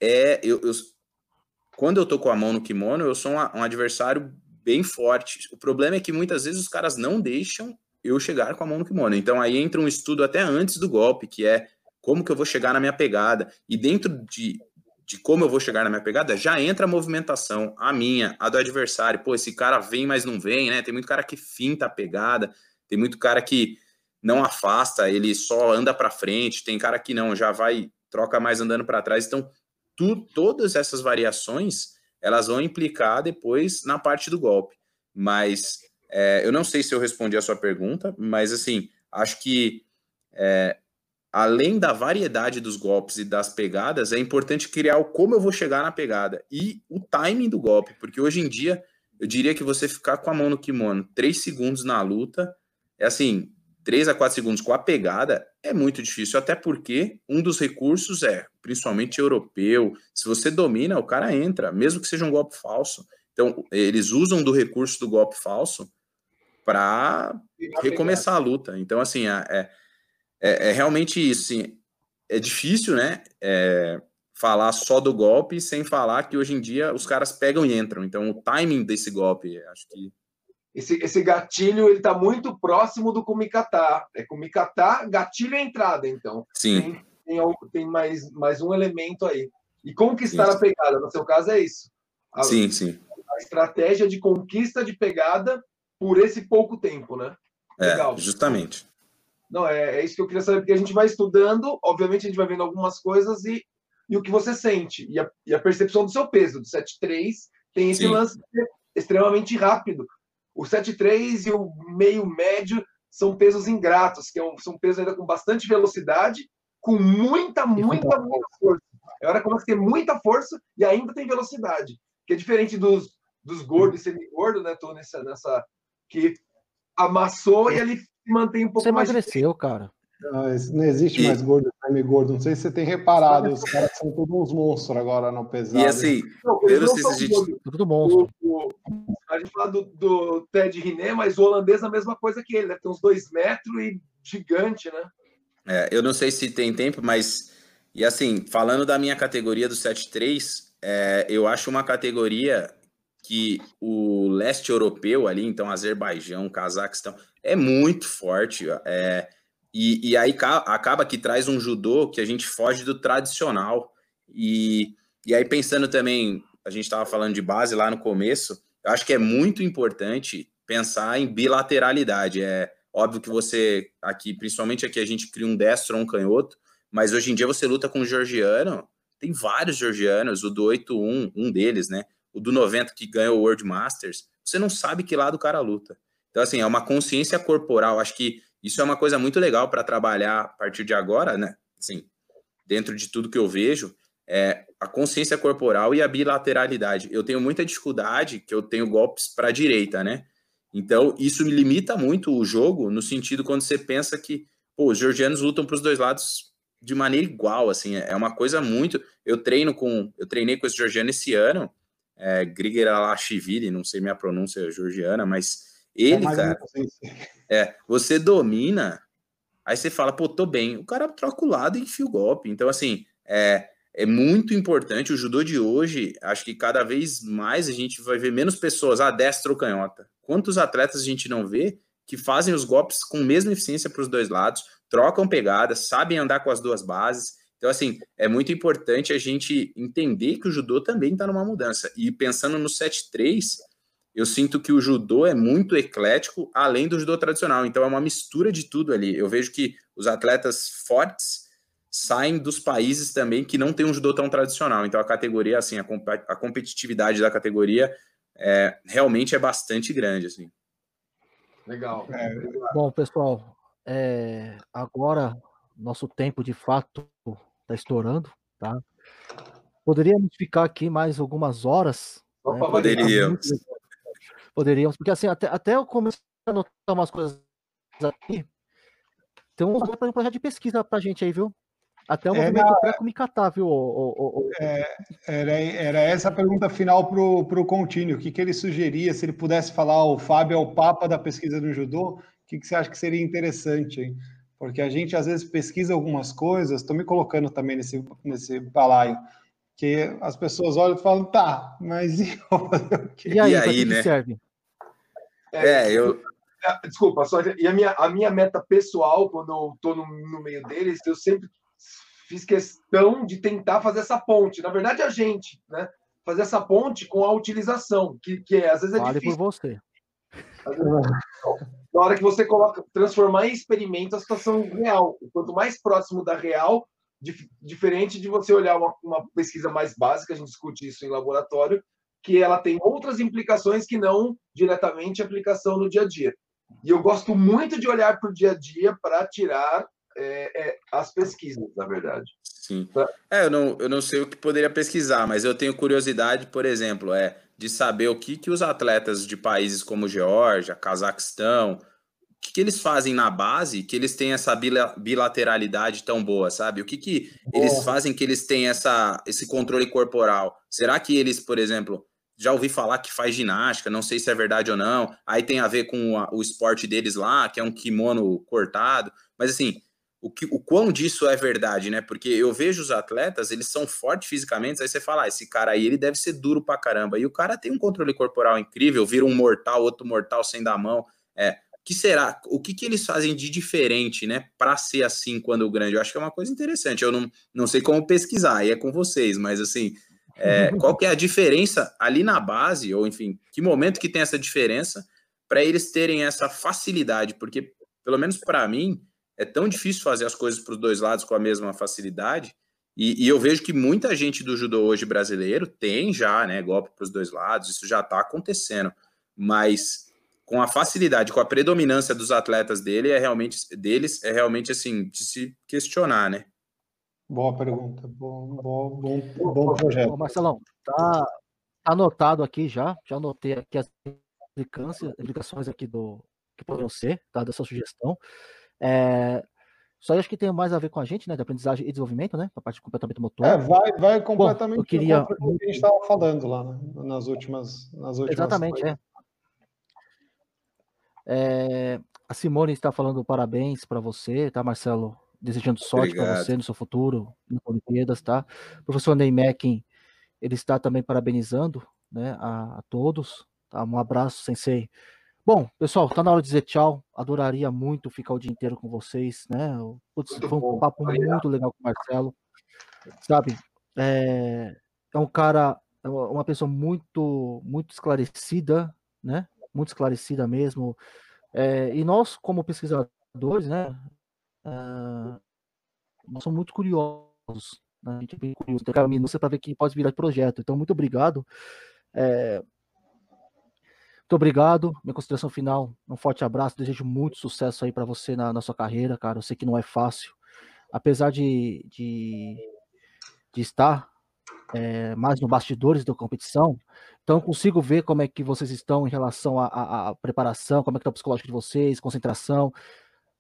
é eu, eu quando eu tô com a mão no kimono, eu sou um, um adversário bem forte. O problema é que muitas vezes os caras não deixam eu chegar com a mão no kimono. Então aí entra um estudo até antes do golpe, que é como que eu vou chegar na minha pegada. E dentro de, de como eu vou chegar na minha pegada, já entra a movimentação, a minha, a do adversário. Pô, esse cara vem, mas não vem, né? Tem muito cara que finta a pegada, tem muito cara que não afasta, ele só anda para frente, tem cara que não, já vai, troca mais andando para trás. Então, tu, todas essas variações, elas vão implicar depois na parte do golpe. Mas é, eu não sei se eu respondi a sua pergunta, mas assim, acho que é, além da variedade dos golpes e das pegadas, é importante criar o como eu vou chegar na pegada e o timing do golpe, porque hoje em dia eu diria que você ficar com a mão no kimono três segundos na luta é assim, 3 a 4 segundos com a pegada é muito difícil, até porque um dos recursos é, principalmente europeu, se você domina, o cara entra, mesmo que seja um golpe falso. Então, eles usam do recurso do golpe falso para recomeçar a luta. Então, assim, é, é, é, realmente isso. Assim, é difícil, né? É, falar só do golpe sem falar que hoje em dia os caras pegam e entram. Então, o timing desse golpe, acho que esse, esse gatilho ele está muito próximo do kumikata. É kumikata, gatilho e entrada, então. Sim. Tem, tem, tem, mais, mais um elemento aí. E conquistar isso. a pegada, no seu caso, é isso. A, sim, sim. A estratégia de conquista de pegada por esse pouco tempo, né? É, Legal. justamente. Não, é, é isso que eu queria saber, porque a gente vai estudando, obviamente a gente vai vendo algumas coisas e, e o que você sente. E a, e a percepção do seu peso, do 7,3, tem esse Sim. lance extremamente rápido. O 7,3 e o meio médio são pesos ingratos, que é são pesos ainda com bastante velocidade, com muita, muita, muita força. É hora que começa a ter muita força e ainda tem velocidade. Que é diferente dos, dos gordos e semi-gordos, né? Tô nessa, nessa. que amassou e ele se mantém um pouco Você mais. Você emagreceu, cara. Não, não existe mais gordo e gordo. Não sei se você tem reparado, os caras são todos uns monstros agora no pesado. E assim, não, eu não sei se a gente. Tudo monstro. O, o, a gente fala do, do Ted Riné, mas o holandês é a mesma coisa que ele, né? Tem uns dois metros e gigante, né? É, eu não sei se tem tempo, mas. E assim, falando da minha categoria do 7-3, é, eu acho uma categoria que o leste europeu ali, então Azerbaijão, Cazaquistão, é muito forte. É, e, e aí acaba que traz um judô que a gente foge do tradicional. E, e aí, pensando também, a gente estava falando de base lá no começo, eu acho que é muito importante pensar em bilateralidade. É óbvio que você, aqui, principalmente aqui, a gente cria um destro ou um canhoto, mas hoje em dia você luta com um georgiano, tem vários georgianos, o do 8-1, um deles, né? O do 90 que ganhou o World Masters, você não sabe que lado o cara luta. Então, assim, é uma consciência corporal. Acho que isso é uma coisa muito legal para trabalhar a partir de agora, né? Assim, dentro de tudo que eu vejo, é a consciência corporal e a bilateralidade. Eu tenho muita dificuldade que eu tenho golpes para a direita, né? Então, isso me limita muito o jogo, no sentido quando você pensa que pô, os georgianos lutam para os dois lados de maneira igual, assim, é uma coisa muito. Eu treino com, eu treinei com esse georgiano esse ano, é, Grigor Alashvili, não sei minha pronúncia georgiana, mas Ele, é cara, é, você domina, aí você fala, pô, tô bem. O cara troca o lado e enfia o golpe. Então, assim, é, é muito importante. O judô de hoje, acho que cada vez mais a gente vai ver menos pessoas, ah, destra ou canhota. Quantos atletas a gente não vê que fazem os golpes com mesma eficiência para os dois lados, trocam pegadas, sabem andar com as duas bases. Então, assim, é muito importante a gente entender que o judô também está numa mudança. E pensando no 7-3, eu sinto que o judô é muito eclético, além do judô tradicional. Então, é uma mistura de tudo ali. Eu vejo que os atletas fortes saem dos países também que não tem um judô tão tradicional. Então, a categoria, assim, a, a competitividade da categoria é, realmente é bastante grande, assim. Legal. É, bom, pessoal, é, agora nosso tempo de fato está estourando, tá? Poderíamos ficar aqui mais algumas horas. Né? Poderíamos. Poderíamos, porque assim, até, até eu comecei a anotar umas coisas aqui. Tem um projeto de pesquisa pra gente aí, viu? Até o é, movimento era, pré catar, viu? O, o, o, é, era, era essa a pergunta final para o Contínuo. O que, que ele sugeria, se ele pudesse falar, o Fábio é o papa da pesquisa no judô, o que, que você acha que seria interessante? Hein? Porque a gente, às vezes, pesquisa algumas coisas, estou me colocando também nesse, nesse balaio, que as pessoas olham e falam, tá, mas e, e aí, e aí né? serve? É, é eu... Desculpa, só e a minha, a minha meta pessoal, quando eu estou no, no meio deles, eu sempre fiz questão de tentar fazer essa ponte. Na verdade, a gente, né? Fazer essa ponte com a utilização, que, que é, às vezes é vale difícil. por você. Na hora que você coloca, transformar em experimento a situação real. Quanto mais próximo da real, dif, diferente de você olhar uma, uma pesquisa mais básica, a gente discute isso em laboratório, que ela tem outras implicações que não diretamente aplicação no dia a dia. E eu gosto muito de olhar para o dia a dia para tirar é, é, as pesquisas, na verdade. Sim. Tá? É, eu não, eu não sei o que poderia pesquisar, mas eu tenho curiosidade, por exemplo, é de saber o que, que os atletas de países como Geórgia, Cazaquistão, o que, que eles fazem na base que eles têm essa bilateralidade tão boa, sabe? O que, que eles fazem que eles têm essa, esse controle corporal? Será que eles, por exemplo, já ouvi falar que faz ginástica, não sei se é verdade ou não. Aí tem a ver com a, o esporte deles lá, que é um kimono cortado. Mas assim, o, que, o quão disso é verdade, né? Porque eu vejo os atletas, eles são fortes fisicamente, aí você fala, ah, esse cara aí, ele deve ser duro pra caramba. E o cara tem um controle corporal incrível, vira um mortal, outro mortal sem dar mão. É, que será? O que, que eles fazem de diferente, né, para ser assim quando grande? Eu acho que é uma coisa interessante. Eu não, não sei como pesquisar, aí é com vocês, mas assim, é, qual que é a diferença ali na base, ou enfim, que momento que tem essa diferença para eles terem essa facilidade? Porque, pelo menos para mim, é tão difícil fazer as coisas para os dois lados com a mesma facilidade. E, e, eu vejo que muita gente do judô hoje brasileiro tem já, né, golpe para os dois lados, isso já está acontecendo. Mas com a facilidade, com a predominância dos atletas dele, é realmente deles, é realmente assim de se questionar, né? Boa pergunta, bom, bom, bom, bom projeto. Bom, Marcelão, tá anotado aqui já, já anotei aqui as implicações aqui do que poderiam ser, tá, dessa sugestão. É, só acho que tem mais a ver com a gente, né? De aprendizagem e desenvolvimento, né? A parte de comportamento motor. É, vai, vai completamente Bom, eu queria... o que a gente estava falando lá, né? nas últimas. Nas últimas Exatamente, é. é. A Simone está falando parabéns para você, tá, Marcelo? Desejando sorte para você no seu futuro, nas Olimpíadas, tá? O professor Ney Mackin, ele está também parabenizando né, a, a todos. Tá? Um abraço, sensei. Bom, pessoal, tá na hora de dizer tchau. Adoraria muito ficar o dia inteiro com vocês, né? Putz, foi um papo muito legal com o Marcelo. Sabe? É, é um cara, é uma pessoa muito, muito esclarecida, né? Muito esclarecida mesmo. É, e nós, como pesquisadores, né? Uh, nós somos muito curiosos. Né? A gente é bem curioso. Tem caminho para ver que pode virar projeto. Então, muito obrigado. É, muito obrigado. Minha consideração final, um forte abraço. Desejo muito sucesso aí para você na, na, sua carreira, cara. Eu sei que não é fácil. Apesar de, de, de estar é, mais no bastidores da competição, então eu consigo ver como é que vocês estão em relação à preparação, como é que está o psicológico de vocês, concentração,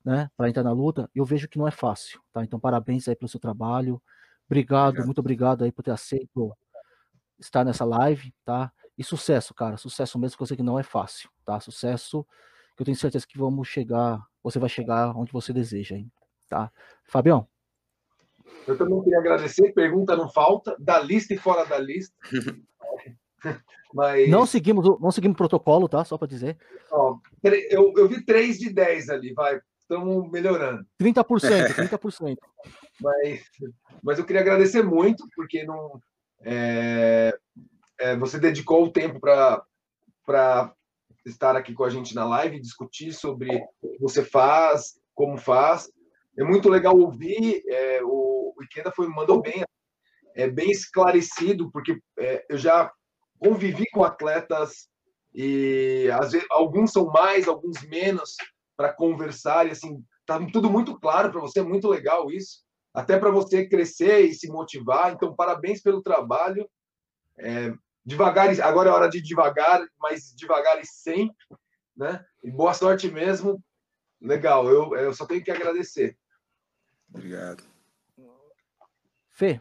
né, para entrar na luta. Eu vejo que não é fácil, tá? Então parabéns aí pelo seu trabalho. Obrigado, obrigado. muito obrigado aí por ter aceito estar nessa live, tá? E sucesso, cara, sucesso mesmo, que eu sei que não é fácil, tá? Sucesso, que eu tenho certeza que vamos chegar, você vai chegar onde você deseja, hein? tá? Fabião. Eu também queria agradecer, pergunta não falta, da lista e fora da lista. Mas... Não seguimos não seguimos protocolo, tá? Só para dizer. Ó, eu, eu vi 3 de 10 ali, vai. Estamos melhorando. 30%, 30%. mas, mas eu queria agradecer muito, porque não, é, é, você dedicou o tempo para estar aqui com a gente na live, discutir sobre o que você faz, como faz. É muito legal ouvir. É, o, o Ikeda foi, mandou bem, é bem esclarecido, porque é, eu já convivi com atletas e às vezes alguns são mais, alguns menos para conversar e assim tá tudo muito claro para você, é muito legal isso, até para você crescer e se motivar. Então parabéns pelo trabalho. É, devagar, agora é hora de devagar, mas devagar e sempre, né? E boa sorte mesmo. Legal, eu, eu só tenho que agradecer. Obrigado. Fê,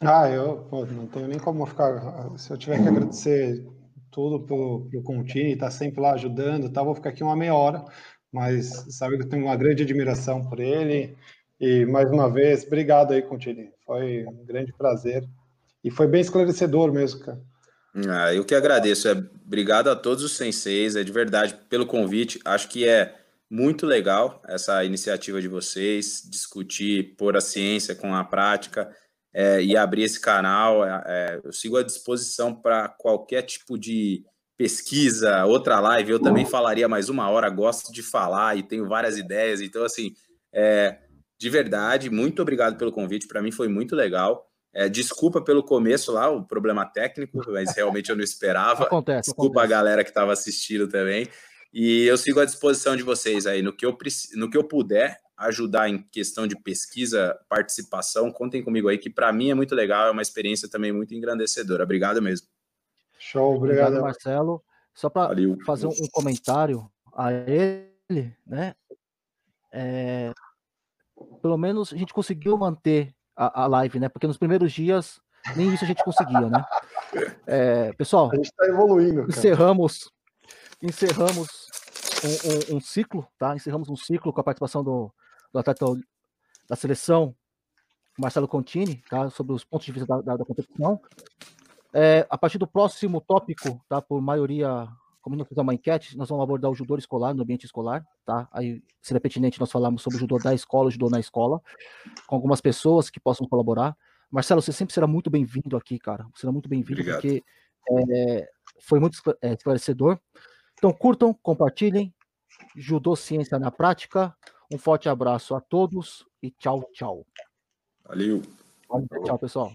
ah, eu pô, não tenho nem como ficar. Se eu tiver que agradecer tudo pro, pro Contini, estar tá sempre lá ajudando, tá, vou ficar aqui uma meia hora, mas sabe que eu tenho uma grande admiração por ele. E mais uma vez, obrigado aí, Contini. Foi um grande prazer. E foi bem esclarecedor mesmo, cara. Ah, eu que agradeço. É, obrigado a todos os senseis, é de verdade pelo convite. Acho que é muito legal essa iniciativa de vocês, discutir, pôr a ciência com a prática é, e abrir esse canal. É, é eu sigo à disposição para qualquer tipo de pesquisa, outra live. Eu também falaria mais uma hora, gosto de falar e tenho várias ideias. Então, assim, é, de verdade, muito obrigado pelo convite. Para mim foi muito legal. É, desculpa pelo começo lá, o problema técnico, mas realmente eu não esperava. Acontece, desculpa acontece. a galera que estava assistindo também. E eu sigo à disposição de vocês aí no que eu, no que eu puder ajudar em questão de pesquisa, participação, contem comigo aí, que para mim é muito legal, é uma experiência também muito engrandecedora. Obrigado mesmo. Show, obrigado, obrigado Marcelo. Só para fazer um comentário a ele, né? É, pelo menos a gente conseguiu manter a, a, live, né? Porque nos primeiros dias nem isso a gente conseguia, né? É, pessoal, a gente está evoluindo. Cara. Encerramos, encerramos um, um, um, ciclo, tá? Encerramos um ciclo com a participação do, do atleta da seleção, Marcelo Contini, tá? sobre os pontos de vista da, da, da competição. É, a partir do próximo tópico, tá? por maioria, como nós fizemos uma enquete, nós vamos abordar o judô escolar, no ambiente escolar. Tá? Aí seria pertinente nós falarmos sobre o judô da escola, o judô na escola, com algumas pessoas que possam colaborar. Marcelo, você sempre será muito bem-vindo aqui, cara. Você será muito bem-vindo, porque é, foi muito é, esclarecedor. Então curtam, compartilhem. Judô Ciência na Prática. Um forte abraço a todos e tchau, tchau. Valeu. Tchau, pessoal.